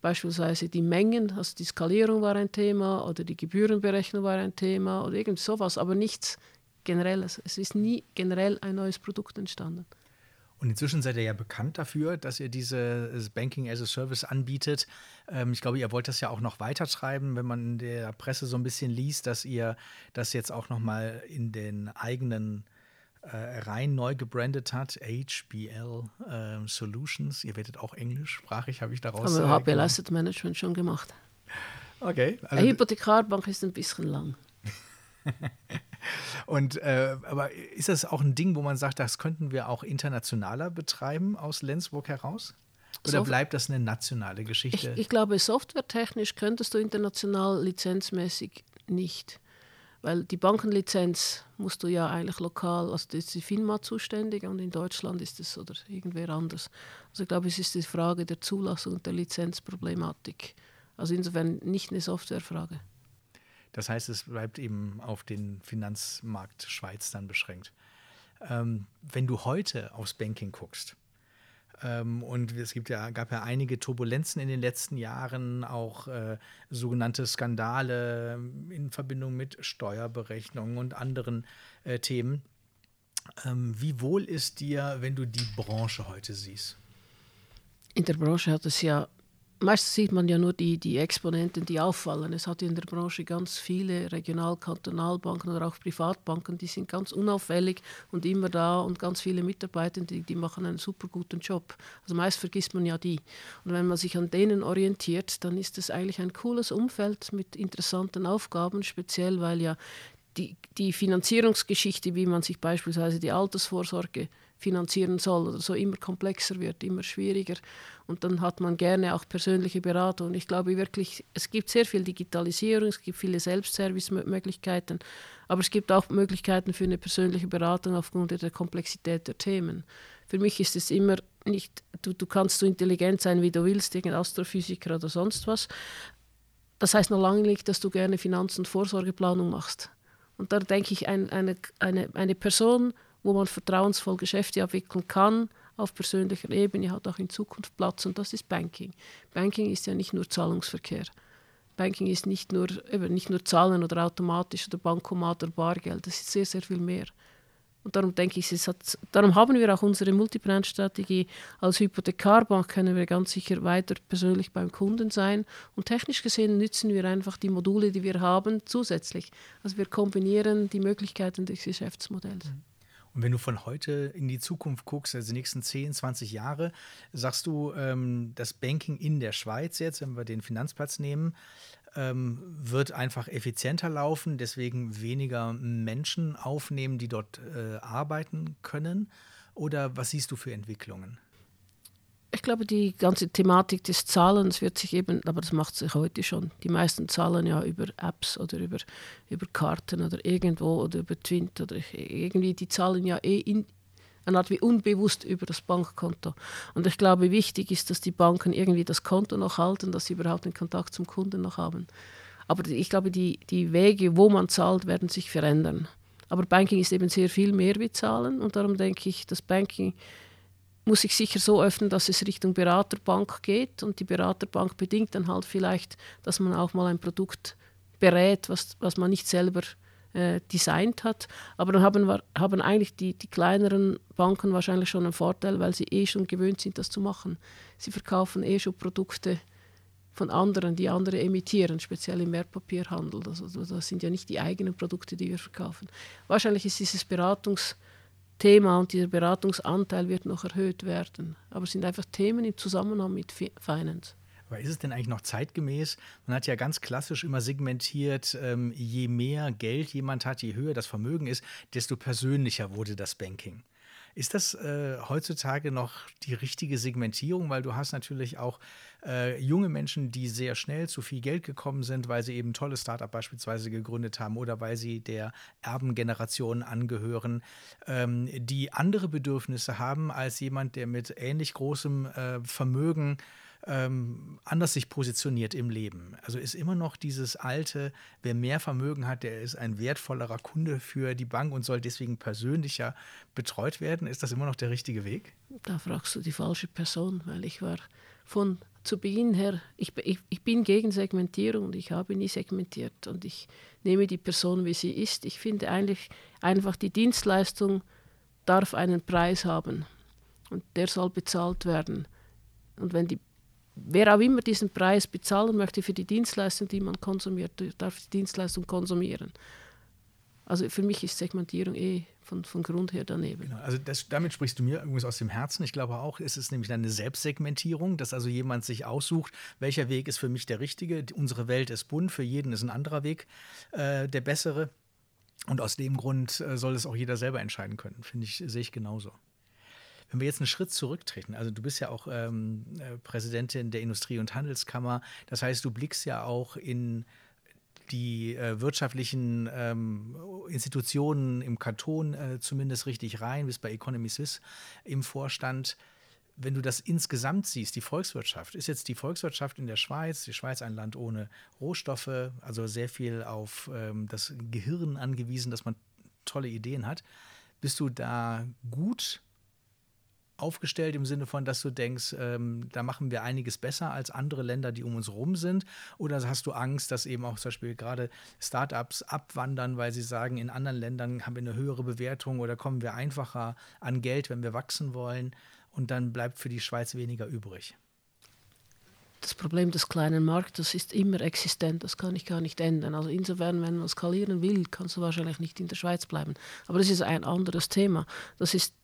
beispielsweise die Mengen, also die Skalierung war ein Thema oder die Gebührenberechnung war ein Thema oder irgend sowas, aber nichts Generelles. Es ist nie generell ein neues Produkt entstanden. Und inzwischen seid ihr ja bekannt dafür, dass ihr dieses Banking as a Service anbietet. Ähm, ich glaube, ihr wollt das ja auch noch weitertreiben, wenn man in der Presse so ein bisschen liest, dass ihr das jetzt auch noch mal in den eigenen äh, Reihen neu gebrandet hat. HBL äh, Solutions. Ihr werdet auch englischsprachig, habe ich daraus. Haben wir HBL äh, Asset Management schon gemacht. Okay. Also, Eine Hypothekarbank ist ein bisschen lang. Und äh, aber ist das auch ein Ding, wo man sagt, das könnten wir auch internationaler betreiben aus Lenzburg heraus? Oder Soft bleibt das eine nationale Geschichte? Ich, ich, glaube, softwaretechnisch könntest du international lizenzmäßig nicht. Weil die Bankenlizenz musst du ja eigentlich lokal, also das ist die FINMA zuständig und in Deutschland ist es oder irgendwer anders. Also ich glaube, es ist die Frage der Zulassung und der Lizenzproblematik. Also insofern nicht eine Softwarefrage. Das heißt, es bleibt eben auf den Finanzmarkt Schweiz dann beschränkt. Ähm, wenn du heute aufs Banking guckst, und es gibt ja, gab ja einige Turbulenzen in den letzten Jahren, auch äh, sogenannte Skandale in Verbindung mit Steuerberechnungen und anderen äh, Themen. Ähm, wie wohl ist dir, wenn du die Branche heute siehst? In der Branche hat es ja meistens sieht man ja nur die, die Exponenten, die auffallen. Es hat in der Branche ganz viele Regional-, Kantonalbanken oder auch Privatbanken, die sind ganz unauffällig und immer da und ganz viele Mitarbeiter, die, die machen einen super guten Job. Also meist vergisst man ja die. Und wenn man sich an denen orientiert, dann ist es eigentlich ein cooles Umfeld mit interessanten Aufgaben, speziell weil ja die, die Finanzierungsgeschichte, wie man sich beispielsweise die Altersvorsorge finanzieren soll oder so immer komplexer wird, immer schwieriger. Und dann hat man gerne auch persönliche Beratung. Und ich glaube wirklich, es gibt sehr viel Digitalisierung, es gibt viele Selbstservice-Möglichkeiten, aber es gibt auch Möglichkeiten für eine persönliche Beratung aufgrund der Komplexität der Themen. Für mich ist es immer nicht, du, du kannst so intelligent sein, wie du willst, irgendein Astrophysiker oder sonst was. Das heißt noch lange nicht, dass du gerne Finanz- und Vorsorgeplanung machst. Und da denke ich, ein, eine, eine, eine Person wo man vertrauensvoll Geschäfte abwickeln kann, auf persönlicher Ebene, hat auch in Zukunft Platz und das ist Banking. Banking ist ja nicht nur Zahlungsverkehr. Banking ist nicht nur, eben nicht nur Zahlen oder automatisch oder Bankomat oder Bargeld, das ist sehr, sehr viel mehr. Und darum denke ich, es hat, darum haben wir auch unsere Multibrand-Strategie. Als Hypothekarbank können wir ganz sicher weiter persönlich beim Kunden sein. Und technisch gesehen nützen wir einfach die Module, die wir haben, zusätzlich. Also wir kombinieren die Möglichkeiten des Geschäftsmodells. Mhm. Und wenn du von heute in die Zukunft guckst, also die nächsten 10, 20 Jahre, sagst du, ähm, das Banking in der Schweiz jetzt, wenn wir den Finanzplatz nehmen, ähm, wird einfach effizienter laufen, deswegen weniger Menschen aufnehmen, die dort äh, arbeiten können? Oder was siehst du für Entwicklungen? Ich glaube, die ganze Thematik des Zahlens wird sich eben, aber das macht sich heute schon. Die meisten zahlen ja über Apps oder über, über Karten oder irgendwo oder über Twint oder irgendwie, die zahlen ja eh in, eine Art wie unbewusst über das Bankkonto. Und ich glaube, wichtig ist, dass die Banken irgendwie das Konto noch halten, dass sie überhaupt den Kontakt zum Kunden noch haben. Aber ich glaube, die, die Wege, wo man zahlt, werden sich verändern. Aber Banking ist eben sehr viel mehr wie Zahlen und darum denke ich, das Banking muss sich sicher so öffnen, dass es Richtung Beraterbank geht und die Beraterbank bedingt dann halt vielleicht, dass man auch mal ein Produkt berät, was, was man nicht selber äh, designt hat. Aber dann haben, haben eigentlich die, die kleineren Banken wahrscheinlich schon einen Vorteil, weil sie eh schon gewöhnt sind, das zu machen. Sie verkaufen eh schon Produkte von anderen, die andere emittieren, speziell im Wertpapierhandel. Also, das sind ja nicht die eigenen Produkte, die wir verkaufen. Wahrscheinlich ist dieses Beratungsthema und dieser Beratungsanteil wird noch erhöht werden. Aber es sind einfach Themen im Zusammenhang mit Finance. Aber ist es denn eigentlich noch zeitgemäß? Man hat ja ganz klassisch immer segmentiert, ähm, je mehr Geld jemand hat, je höher das Vermögen ist, desto persönlicher wurde das Banking. Ist das äh, heutzutage noch die richtige Segmentierung? Weil du hast natürlich auch äh, junge Menschen, die sehr schnell zu viel Geld gekommen sind, weil sie eben tolle Startup beispielsweise gegründet haben oder weil sie der Erbengeneration angehören, ähm, die andere Bedürfnisse haben als jemand, der mit ähnlich großem äh, Vermögen ähm, anders sich positioniert im Leben. Also ist immer noch dieses alte, wer mehr Vermögen hat, der ist ein wertvollerer Kunde für die Bank und soll deswegen persönlicher betreut werden. Ist das immer noch der richtige Weg? Da fragst du die falsche Person, weil ich war von zu Beginn her, ich, ich, ich bin gegen Segmentierung und ich habe nie segmentiert und ich nehme die Person, wie sie ist. Ich finde eigentlich einfach, die Dienstleistung darf einen Preis haben und der soll bezahlt werden. Und wenn die wer auch immer diesen Preis bezahlen möchte für die Dienstleistung, die man konsumiert, darf die Dienstleistung konsumieren. Also für mich ist Segmentierung eh von, von Grund her daneben. Genau, also das, damit sprichst du mir irgendwas aus dem Herzen. Ich glaube auch, es ist nämlich eine Selbstsegmentierung, dass also jemand sich aussucht, welcher Weg ist für mich der richtige. Unsere Welt ist bunt, für jeden ist ein anderer Weg äh, der bessere. Und aus dem Grund äh, soll es auch jeder selber entscheiden können. Finde ich, sehe ich genauso. Wenn wir jetzt einen Schritt zurücktreten, also du bist ja auch ähm, äh, Präsidentin der Industrie- und Handelskammer, das heißt, du blickst ja auch in die äh, wirtschaftlichen ähm, Institutionen im Kanton äh, zumindest richtig rein, bist bei Economy Suisse im Vorstand. Wenn du das insgesamt siehst, die Volkswirtschaft, ist jetzt die Volkswirtschaft in der Schweiz, die Schweiz ein Land ohne Rohstoffe, also sehr viel auf ähm, das Gehirn angewiesen, dass man tolle Ideen hat. Bist du da gut aufgestellt im Sinne von, dass du denkst, ähm, da machen wir einiges besser als andere Länder, die um uns rum sind? Oder hast du Angst, dass eben auch zum Beispiel gerade Startups abwandern, weil sie sagen, in anderen Ländern haben wir eine höhere Bewertung oder kommen wir einfacher an Geld, wenn wir wachsen wollen und dann bleibt für die Schweiz weniger übrig? das Problem des kleinen Marktes ist immer existent, das kann ich gar nicht ändern. Also insofern, wenn man skalieren will, kannst du wahrscheinlich nicht in der Schweiz bleiben. Aber das ist ein anderes Thema. Das ist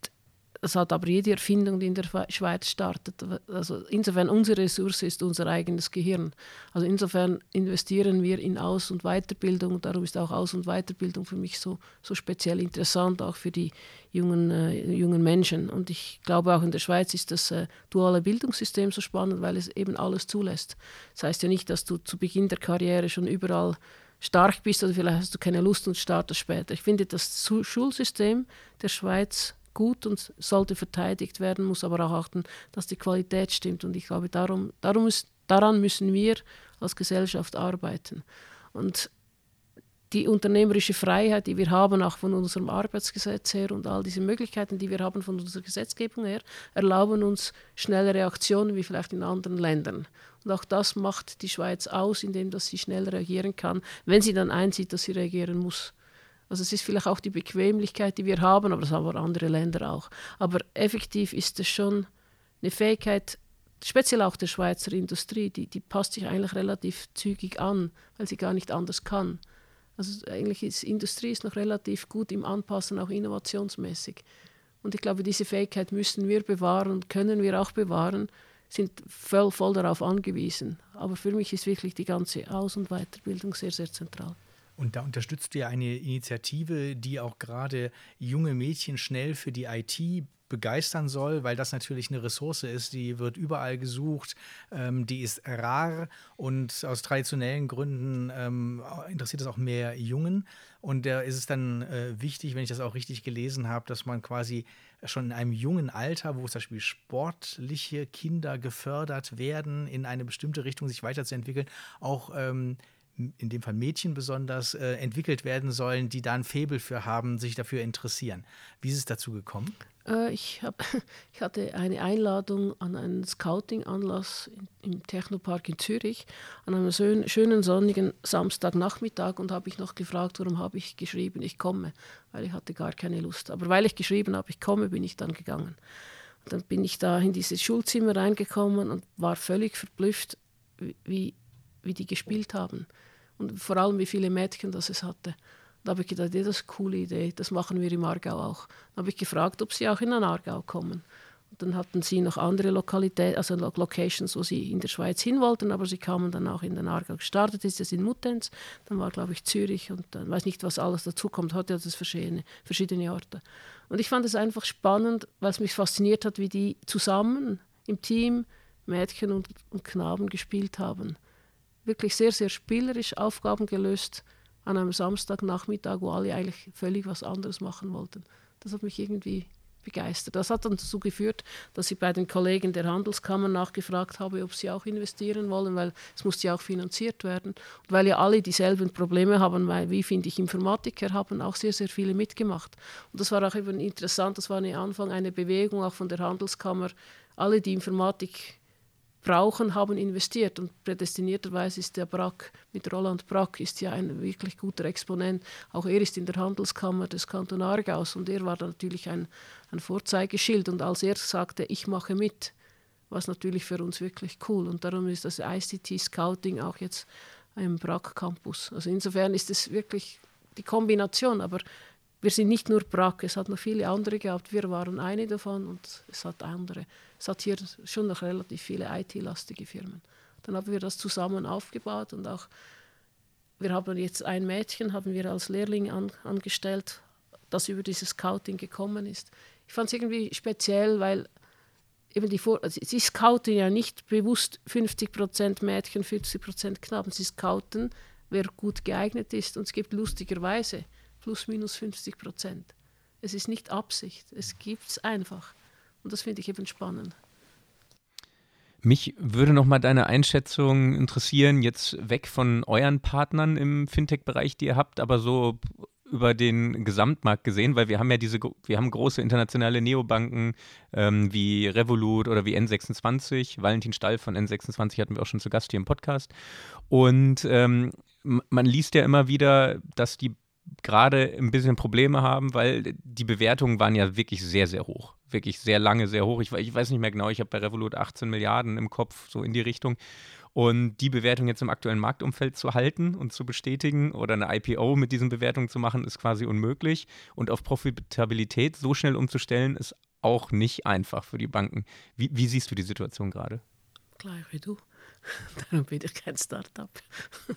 das hat aber jede Erfindung, die in der Schweiz startet. Also insofern, unsere Ressource ist unser eigenes Gehirn. Also insofern investieren wir in Aus- und Weiterbildung. Darum ist auch Aus- und Weiterbildung für mich so, so speziell interessant, auch für die jungen, äh, jungen Menschen. Und ich glaube, auch in der Schweiz ist das äh, duale Bildungssystem so spannend, weil es eben alles zulässt. Das heißt ja nicht, dass du zu Beginn der Karriere schon überall stark bist oder vielleicht hast du keine Lust und startest später. Ich finde, das Schulsystem der Schweiz gut und sollte verteidigt werden, muss aber auch achten, dass die Qualität stimmt. Und ich glaube, darum, darum ist, daran müssen wir als Gesellschaft arbeiten. Und die unternehmerische Freiheit, die wir haben, auch von unserem Arbeitsgesetz her und all diese Möglichkeiten, die wir haben von unserer Gesetzgebung her, erlauben uns schnelle Reaktionen wie vielleicht in anderen Ländern. Und auch das macht die Schweiz aus, indem dass sie schnell reagieren kann, wenn sie dann einsieht, dass sie reagieren muss. Also es ist vielleicht auch die Bequemlichkeit, die wir haben, aber das haben aber andere Länder auch. Aber effektiv ist es schon eine Fähigkeit, speziell auch der Schweizer Industrie, die, die passt sich eigentlich relativ zügig an, weil sie gar nicht anders kann. Also eigentlich ist Industrie ist noch relativ gut im Anpassen, auch innovationsmäßig. Und ich glaube, diese Fähigkeit müssen wir bewahren und können wir auch bewahren, sind voll, voll darauf angewiesen. Aber für mich ist wirklich die ganze Aus- und Weiterbildung sehr, sehr zentral. Und da unterstützt ja eine Initiative, die auch gerade junge Mädchen schnell für die IT begeistern soll, weil das natürlich eine Ressource ist, die wird überall gesucht, ähm, die ist rar und aus traditionellen Gründen ähm, interessiert es auch mehr Jungen. Und da ist es dann äh, wichtig, wenn ich das auch richtig gelesen habe, dass man quasi schon in einem jungen Alter, wo zum Beispiel sportliche Kinder gefördert werden, in eine bestimmte Richtung sich weiterzuentwickeln, auch ähm, in dem Fall Mädchen besonders, äh, entwickelt werden sollen, die da ein Faible für haben, sich dafür interessieren. Wie ist es dazu gekommen? Äh, ich, hab, ich hatte eine Einladung an einen Scouting-Anlass im Technopark in Zürich an einem schönen sonnigen Samstagnachmittag und habe ich noch gefragt, warum habe ich geschrieben, ich komme, weil ich hatte gar keine Lust. Aber weil ich geschrieben habe, ich komme, bin ich dann gegangen. Und dann bin ich da in dieses Schulzimmer reingekommen und war völlig verblüfft, wie, wie die gespielt haben und vor allem wie viele Mädchen das es hatte. Da habe ich gedacht, das ist eine coole Idee, das machen wir im Aargau auch. Dann habe ich gefragt, ob sie auch in den Aargau kommen. Und dann hatten sie noch andere Lokalitäten, also Locations, wo sie in der Schweiz hin wollten, aber sie kamen dann auch in den Aargau. Gestartet ist es in Muttenz, dann war, glaube ich, Zürich und dann weiß nicht, was alles dazu kommt. Heute hat es verschiedene, verschiedene Orte. Und ich fand es einfach spannend, weil es mich fasziniert hat, wie die zusammen im Team Mädchen und, und Knaben gespielt haben. Wirklich sehr, sehr spielerisch Aufgaben gelöst an einem Samstagnachmittag, wo alle eigentlich völlig was anderes machen wollten. Das hat mich irgendwie begeistert. Das hat dann dazu geführt, dass ich bei den Kollegen der Handelskammer nachgefragt habe, ob sie auch investieren wollen, weil es muss ja auch finanziert werden. Und weil ja alle dieselben Probleme haben, weil, wie finde ich, Informatiker haben auch sehr, sehr viele mitgemacht. Und das war auch eben interessant, das war am Anfang eine Bewegung auch von der Handelskammer, alle, die Informatik brauchen, haben investiert. Und prädestinierterweise ist der Brack mit Roland Brack ist ja ein wirklich guter Exponent. Auch er ist in der Handelskammer des Kanton Aargaus und er war natürlich ein, ein Vorzeigeschild. Und als er sagte, ich mache mit, war es natürlich für uns wirklich cool. Und darum ist das ICT Scouting auch jetzt im Brack Campus. Also insofern ist es wirklich die Kombination, aber wir sind nicht nur Brack, es hat noch viele andere gehabt. Wir waren eine davon und es hat andere. Es hat hier schon noch relativ viele IT-lastige Firmen. Dann haben wir das zusammen aufgebaut und auch wir haben jetzt ein Mädchen haben wir als Lehrling an, angestellt, das über dieses Scouting gekommen ist. Ich fand es irgendwie speziell, weil eben die Vor also sie scouten ja nicht bewusst 50% Mädchen, 50% Knaben. Sie scouten, wer gut geeignet ist. Und es gibt lustigerweise plus minus 50 Prozent. Es ist nicht Absicht, es gibt es einfach. Und das finde ich eben spannend. Mich würde noch mal deine Einschätzung interessieren, jetzt weg von euren Partnern im Fintech-Bereich, die ihr habt, aber so über den Gesamtmarkt gesehen, weil wir haben ja diese, wir haben große internationale Neobanken ähm, wie Revolut oder wie N26. Valentin Stall von N26 hatten wir auch schon zu Gast hier im Podcast. Und ähm, man liest ja immer wieder, dass die gerade ein bisschen Probleme haben, weil die Bewertungen waren ja wirklich sehr, sehr hoch. Wirklich sehr lange, sehr hoch. Ich, ich weiß nicht mehr genau, ich habe bei Revolut 18 Milliarden im Kopf, so in die Richtung. Und die Bewertung jetzt im aktuellen Marktumfeld zu halten und zu bestätigen oder eine IPO mit diesen Bewertungen zu machen, ist quasi unmöglich. Und auf Profitabilität so schnell umzustellen, ist auch nicht einfach für die Banken. Wie, wie siehst du die Situation gerade? Gleich wie du. Darum bin ich kein Startup.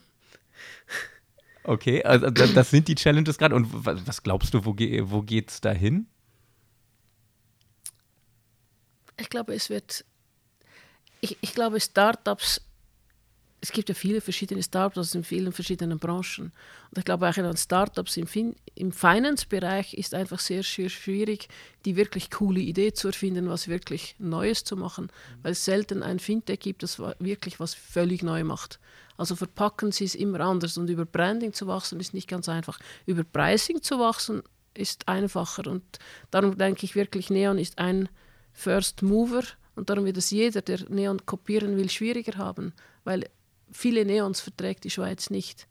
Okay, also das sind die Challenges gerade. Und was glaubst du, wo, wo geht es dahin? Ich glaube, es wird. Ich, ich glaube, Startups. Es gibt ja viele verschiedene Startups in vielen verschiedenen Branchen. Und ich glaube, auch an Startups im, fin im Finance-Bereich ist einfach sehr, sehr schwierig, die wirklich coole Idee zu erfinden, was wirklich Neues zu machen, weil es selten ein Fintech gibt, das wirklich was völlig neu macht. Also verpacken sie es immer anders. Und über Branding zu wachsen ist nicht ganz einfach. Über Pricing zu wachsen ist einfacher. Und darum denke ich wirklich, Neon ist ein First Mover. Und darum wird es jeder, der Neon kopieren will, schwieriger haben. Weil viele Neons verträgt die Schweiz nicht.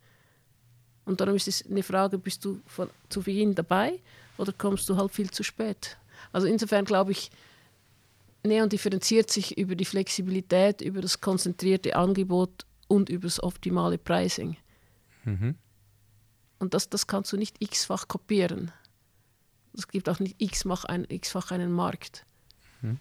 Und darum ist es eine Frage, bist du von, zu Beginn dabei oder kommst du halt viel zu spät? Also insofern glaube ich, Neon differenziert sich über die Flexibilität, über das konzentrierte Angebot und über das optimale Pricing. Mhm. Und das, das kannst du nicht x-fach kopieren. Es gibt auch nicht x-fach ein, x einen Markt. Mhm.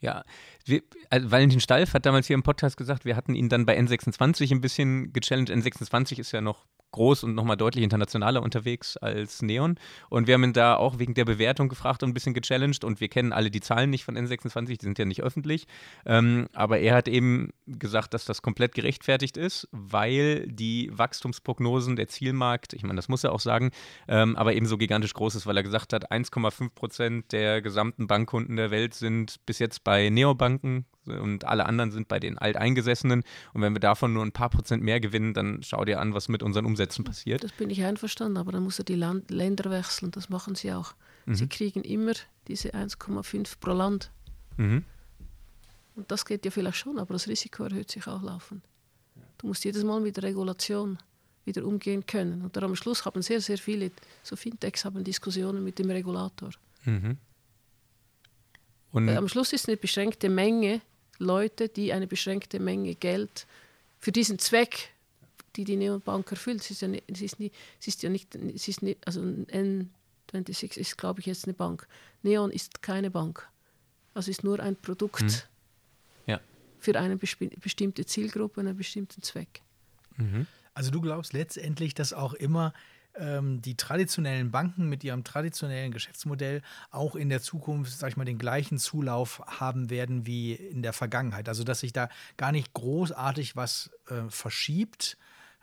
Ja, wir, also Valentin Stalf hat damals hier im Podcast gesagt, wir hatten ihn dann bei N26 ein bisschen gechallenged. N26 ist ja noch groß und nochmal deutlich internationaler unterwegs als Neon. Und wir haben ihn da auch wegen der Bewertung gefragt und ein bisschen gechallenged. Und wir kennen alle die Zahlen nicht von N26, die sind ja nicht öffentlich. Ähm, aber er hat eben gesagt, dass das komplett gerechtfertigt ist, weil die Wachstumsprognosen der Zielmarkt, ich meine, das muss er auch sagen, ähm, aber eben so gigantisch groß ist, weil er gesagt hat, 1,5 Prozent der gesamten Bankkunden der Welt sind bis jetzt bei Neobanken und alle anderen sind bei den Alteingesessenen. Und wenn wir davon nur ein paar Prozent mehr gewinnen, dann schau dir an, was mit unseren Umsätzen passiert. Das bin ich einverstanden, aber dann muss er die Land Länder wechseln. Das machen sie auch. Mhm. Sie kriegen immer diese 1,5 pro Land. Mhm. Und das geht ja vielleicht schon, aber das Risiko erhöht sich auch laufend. Du musst jedes Mal mit der Regulation wieder umgehen können. Und am Schluss haben sehr, sehr viele, so Fintechs haben Diskussionen mit dem Regulator. Mhm. Und am Schluss ist eine beschränkte Menge Leute, die eine beschränkte Menge Geld für diesen Zweck, die die Neobank erfüllt. Sie ist ja nicht, sie ist nicht, sie ist ja nicht, sie ist nicht also N26 ist, glaube ich, jetzt eine Bank. Neon ist keine Bank. Also ist nur ein Produkt mhm. ja. für eine bestimmte Zielgruppe, einen bestimmten Zweck. Mhm. Also du glaubst letztendlich, dass auch immer ähm, die traditionellen Banken mit ihrem traditionellen Geschäftsmodell auch in der Zukunft, sag ich mal, den gleichen Zulauf haben werden wie in der Vergangenheit. Also dass sich da gar nicht großartig was äh, verschiebt,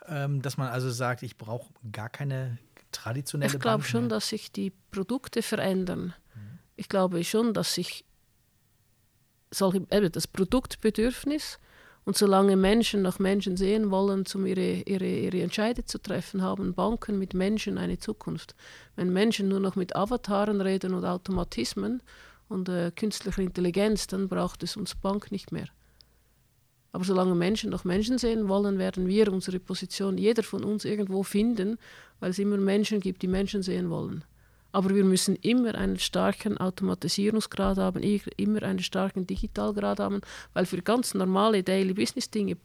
ähm, dass man also sagt, ich brauche gar keine traditionelle Ich glaube schon, dass sich die Produkte verändern. Mhm. Ich glaube schon, dass sich solche, das Produktbedürfnis und solange Menschen nach Menschen sehen wollen, um ihre, ihre, ihre Entscheide zu treffen, haben Banken mit Menschen eine Zukunft. Wenn Menschen nur noch mit Avataren reden und Automatismen und äh, künstlicher Intelligenz, dann braucht es uns Bank nicht mehr. Aber solange Menschen nach Menschen sehen wollen, werden wir unsere Position, jeder von uns irgendwo finden, weil es immer Menschen gibt, die Menschen sehen wollen. Aber wir müssen immer einen starken Automatisierungsgrad haben, immer einen starken Digitalgrad haben, weil für ganz normale Daily Business Dinge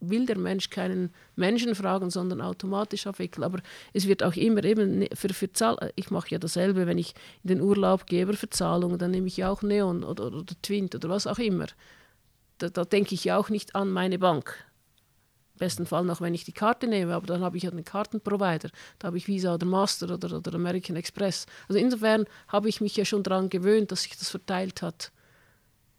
will der Mensch keinen Menschen fragen, sondern automatisch abwickeln. Aber es wird auch immer eben für, für Zahl, ich mache ja dasselbe, wenn ich in den Urlaub gehe, aber für Zahlungen, dann nehme ich ja auch Neon oder, oder Twint oder was auch immer. Da, da denke ich ja auch nicht an meine Bank besten Fall noch, wenn ich die Karte nehme, aber dann habe ich ja einen Kartenprovider. Da habe ich Visa oder Master oder, oder American Express. Also insofern habe ich mich ja schon daran gewöhnt, dass sich das verteilt hat.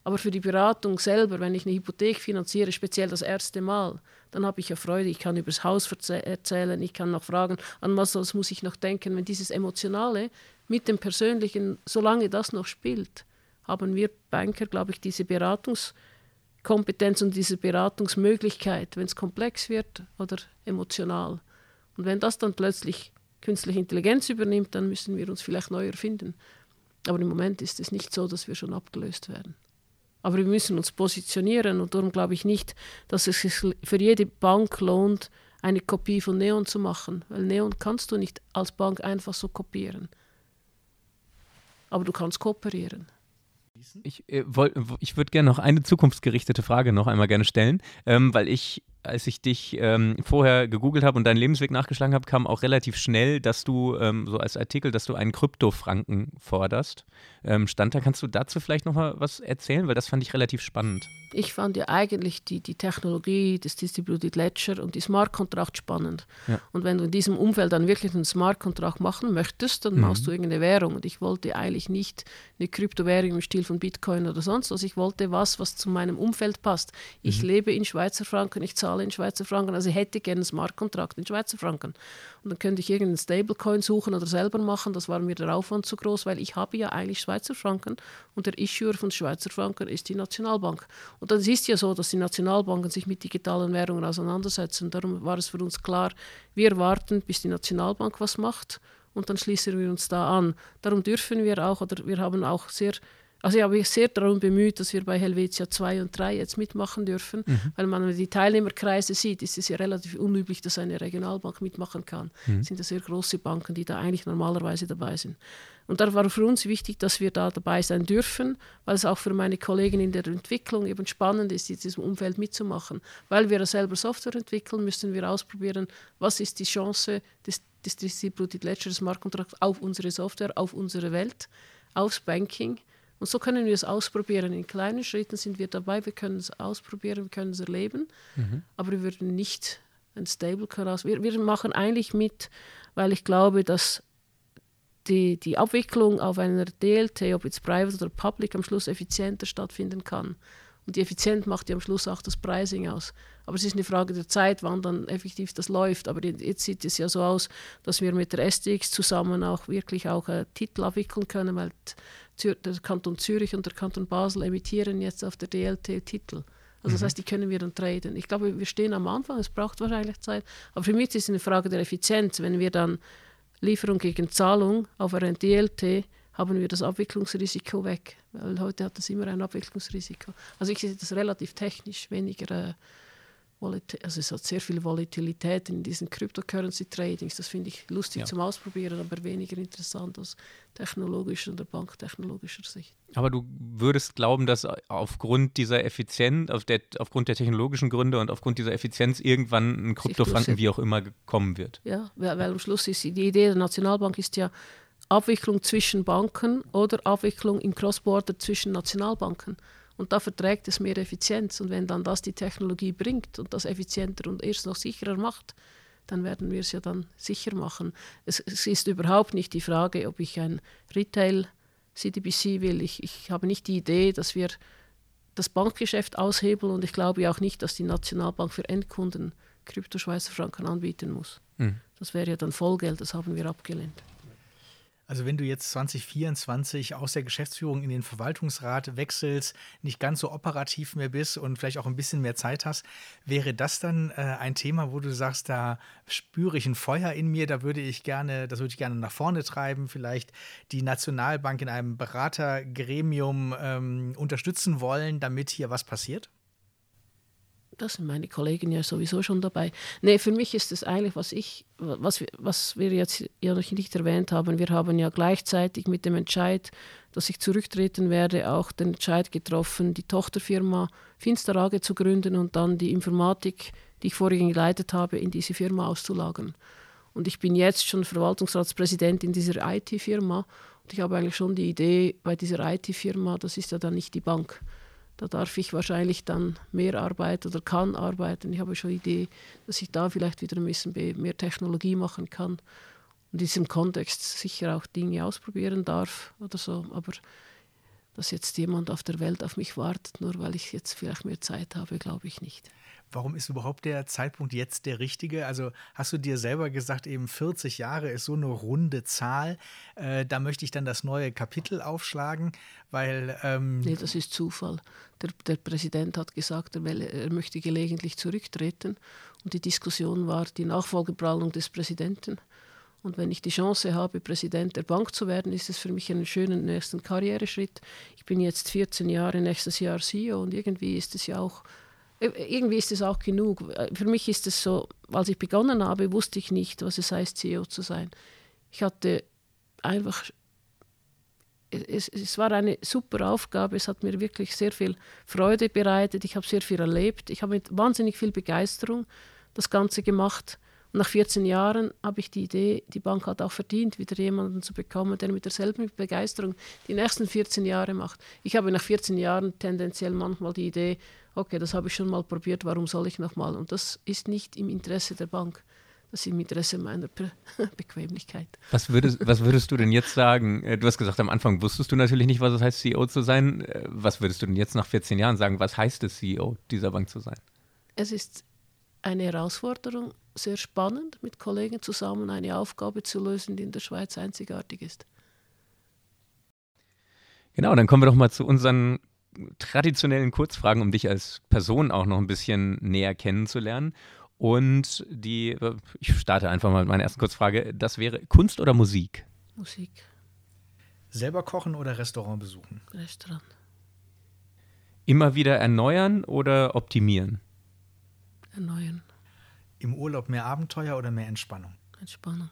Aber für die Beratung selber, wenn ich eine Hypothek finanziere, speziell das erste Mal, dann habe ich ja Freude. Ich kann über das Haus erzählen, ich kann noch fragen, an was muss ich noch denken. Wenn dieses Emotionale mit dem Persönlichen, solange das noch spielt, haben wir Banker, glaube ich, diese Beratungs- Kompetenz und diese Beratungsmöglichkeit, wenn es komplex wird oder emotional. Und wenn das dann plötzlich künstliche Intelligenz übernimmt, dann müssen wir uns vielleicht neu erfinden. Aber im Moment ist es nicht so, dass wir schon abgelöst werden. Aber wir müssen uns positionieren und darum glaube ich nicht, dass es sich für jede Bank lohnt, eine Kopie von Neon zu machen, weil Neon kannst du nicht als Bank einfach so kopieren. Aber du kannst kooperieren. Ich, äh, ich würde gerne noch eine zukunftsgerichtete Frage noch einmal gerne stellen, ähm, weil ich als ich dich ähm, vorher gegoogelt habe und deinen Lebensweg nachgeschlagen habe, kam auch relativ schnell, dass du ähm, so als Artikel, dass du einen Kryptofranken forderst. Ähm, stand da, kannst du dazu vielleicht noch mal was erzählen, weil das fand ich relativ spannend. Ich fand ja eigentlich die, die Technologie des Distributed Ledger und die Smart Contract spannend. Ja. Und wenn du in diesem Umfeld dann wirklich einen Smart Contract machen möchtest, dann mhm. machst du irgendeine Währung. Und ich wollte eigentlich nicht eine Kryptowährung im Stil von Bitcoin oder sonst was. Ich wollte was, was zu meinem Umfeld passt. Ich mhm. lebe in Schweizer Franken, ich zahle in Schweizer Franken. Also ich hätte gerne einen Smart Contract in Schweizer Franken. Und dann könnte ich irgendeinen Stablecoin suchen oder selber machen. Das war mir der Aufwand zu groß, weil ich habe ja eigentlich Schweizer Franken und der Issuer von Schweizer Franken ist die Nationalbank. Und dann ist ja so, dass die Nationalbanken sich mit digitalen Währungen auseinandersetzen. Darum war es für uns klar, wir warten, bis die Nationalbank was macht und dann schließen wir uns da an. Darum dürfen wir auch, oder wir haben auch sehr also ich habe mich sehr darum bemüht, dass wir bei Helvetia 2 und 3 jetzt mitmachen dürfen, mhm. weil man, die Teilnehmerkreise sieht, ist es ja relativ unüblich, dass eine Regionalbank mitmachen kann. Mhm. Das sind ja sehr große Banken, die da eigentlich normalerweise dabei sind. Und da war für uns wichtig, dass wir da dabei sein dürfen, weil es auch für meine Kollegen in der Entwicklung eben spannend ist, in diesem Umfeld mitzumachen. Weil wir selber Software entwickeln, müssen wir ausprobieren, was ist die Chance des, des Distributed Ledger Smart Contract auf unsere Software, auf unsere Welt, aufs Banking und so können wir es ausprobieren. In kleinen Schritten sind wir dabei, wir können es ausprobieren, wir können es erleben, mhm. aber wir würden nicht ein Stablecoin aus. Wir, wir machen eigentlich mit, weil ich glaube, dass die, die Abwicklung auf einer DLT, ob jetzt private oder public, am Schluss effizienter stattfinden kann. Und die Effizienz macht ja am Schluss auch das Pricing aus. Aber es ist eine Frage der Zeit, wann dann effektiv das läuft. Aber jetzt sieht es ja so aus, dass wir mit der SDX zusammen auch wirklich auch äh, Titel abwickeln können, weil der Kanton Zürich und der Kanton Basel emittieren jetzt auf der DLT Titel. Also das mhm. heißt, die können wir dann traden. Ich glaube, wir stehen am Anfang, es braucht wahrscheinlich Zeit. Aber für mich ist es eine Frage der Effizienz. Wenn wir dann Lieferung gegen Zahlung auf einer DLT haben wir das Abwicklungsrisiko weg. Weil heute hat das immer ein Abwicklungsrisiko. Also ich sehe das relativ technisch, weniger äh, also es hat sehr viel Volatilität in diesen Cryptocurrency-Tradings. Das finde ich lustig ja. zum Ausprobieren, aber weniger interessant aus technologischer oder banktechnologischer Sicht. Aber du würdest glauben, dass aufgrund dieser Effizienz, auf der, aufgrund der technologischen Gründe und aufgrund dieser Effizienz irgendwann ein Kryptofranken wie auch immer kommen wird? Ja, weil, weil am Schluss ist die Idee der Nationalbank ist ja Abwicklung zwischen Banken oder Abwicklung im Cross-Border zwischen Nationalbanken. Und da verträgt es mehr Effizienz. Und wenn dann das die Technologie bringt und das effizienter und erst noch sicherer macht, dann werden wir es ja dann sicher machen. Es, es ist überhaupt nicht die Frage, ob ich ein Retail CDBC will. Ich, ich habe nicht die Idee, dass wir das Bankgeschäft aushebeln und ich glaube auch nicht, dass die Nationalbank für Endkunden Krypto-Schweizer Franken anbieten muss. Mhm. Das wäre ja dann Vollgeld, das haben wir abgelehnt. Also wenn du jetzt 2024 aus der Geschäftsführung in den Verwaltungsrat wechselst, nicht ganz so operativ mehr bist und vielleicht auch ein bisschen mehr Zeit hast, wäre das dann äh, ein Thema, wo du sagst, da spüre ich ein Feuer in mir, da würde ich gerne, das würde ich gerne nach vorne treiben, vielleicht die Nationalbank in einem Beratergremium ähm, unterstützen wollen, damit hier was passiert? Das sind meine Kollegen ja sowieso schon dabei. Nee, für mich ist es eigentlich, was ich, was, was wir jetzt ja noch nicht erwähnt haben, wir haben ja gleichzeitig mit dem Entscheid, dass ich zurücktreten werde, auch den Entscheid getroffen, die Tochterfirma Finsterage zu gründen und dann die Informatik, die ich vorhin geleitet habe, in diese Firma auszulagern. Und ich bin jetzt schon Verwaltungsratspräsident in dieser IT-Firma und ich habe eigentlich schon die Idee, bei dieser IT-Firma, das ist ja dann nicht die Bank, da darf ich wahrscheinlich dann mehr arbeiten oder kann arbeiten. Ich habe schon die Idee, dass ich da vielleicht wieder ein bisschen mehr Technologie machen kann und in diesem Kontext sicher auch Dinge ausprobieren darf oder so. Aber dass jetzt jemand auf der Welt auf mich wartet, nur weil ich jetzt vielleicht mehr Zeit habe, glaube ich nicht. Warum ist überhaupt der Zeitpunkt jetzt der richtige? Also hast du dir selber gesagt, eben 40 Jahre ist so eine runde Zahl, äh, da möchte ich dann das neue Kapitel aufschlagen, weil... Ähm nee, das ist Zufall. Der, der Präsident hat gesagt, er, will, er möchte gelegentlich zurücktreten und die Diskussion war die Nachfolgeplanung des Präsidenten. Und wenn ich die Chance habe, Präsident der Bank zu werden, ist es für mich einen schönen nächsten Karriereschritt. Ich bin jetzt 14 Jahre, nächstes Jahr CEO und irgendwie ist es ja auch irgendwie ist es auch genug. Für mich ist es so, als ich begonnen habe, wusste ich nicht, was es heißt, CEO zu sein. Ich hatte einfach, es, es war eine super Aufgabe, es hat mir wirklich sehr viel Freude bereitet, ich habe sehr viel erlebt, ich habe mit wahnsinnig viel Begeisterung das Ganze gemacht. Und nach 14 Jahren habe ich die Idee, die Bank hat auch verdient, wieder jemanden zu bekommen, der mit derselben Begeisterung die nächsten 14 Jahre macht. Ich habe nach 14 Jahren tendenziell manchmal die Idee, okay, das habe ich schon mal probiert, warum soll ich nochmal? Und das ist nicht im Interesse der Bank. Das ist im Interesse meiner Be Bequemlichkeit. Was würdest, was würdest du denn jetzt sagen? Äh, du hast gesagt, am Anfang wusstest du natürlich nicht, was es heißt, CEO zu sein. Äh, was würdest du denn jetzt nach 14 Jahren sagen? Was heißt es, CEO dieser Bank zu sein? Es ist eine Herausforderung, sehr spannend, mit Kollegen zusammen eine Aufgabe zu lösen, die in der Schweiz einzigartig ist. Genau, dann kommen wir doch mal zu unseren traditionellen Kurzfragen, um dich als Person auch noch ein bisschen näher kennenzulernen. Und die, ich starte einfach mal mit meiner ersten Kurzfrage. Das wäre Kunst oder Musik? Musik. Selber kochen oder Restaurant besuchen? Restaurant. Immer wieder erneuern oder optimieren? Erneuern. Im Urlaub mehr Abenteuer oder mehr Entspannung? Entspannung.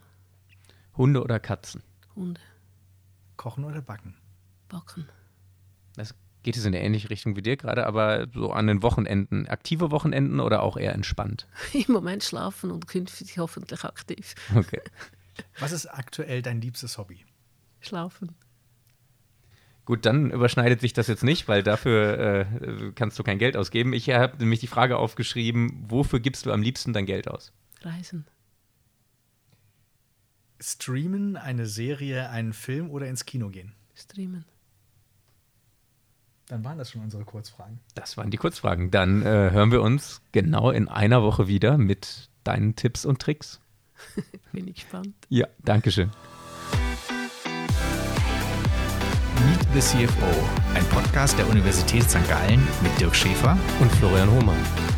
Hunde oder Katzen? Hunde. Kochen oder backen? Backen. Das geht es in eine ähnliche Richtung wie dir gerade, aber so an den Wochenenden, aktive Wochenenden oder auch eher entspannt? Im Moment schlafen und künftig hoffentlich aktiv. Okay. Was ist aktuell dein liebstes Hobby? Schlafen. Gut, dann überschneidet sich das jetzt nicht, weil dafür äh, kannst du kein Geld ausgeben. Ich habe nämlich die Frage aufgeschrieben, wofür gibst du am liebsten dein Geld aus? Reisen. Streamen, eine Serie, einen Film oder ins Kino gehen? Streamen. Dann waren das schon unsere Kurzfragen. Das waren die Kurzfragen. Dann äh, hören wir uns genau in einer Woche wieder mit deinen Tipps und Tricks. Bin ich gespannt. Ja, danke schön. Meet the CFO, ein Podcast der Universität St. Gallen mit Dirk Schäfer und Florian Hohmann.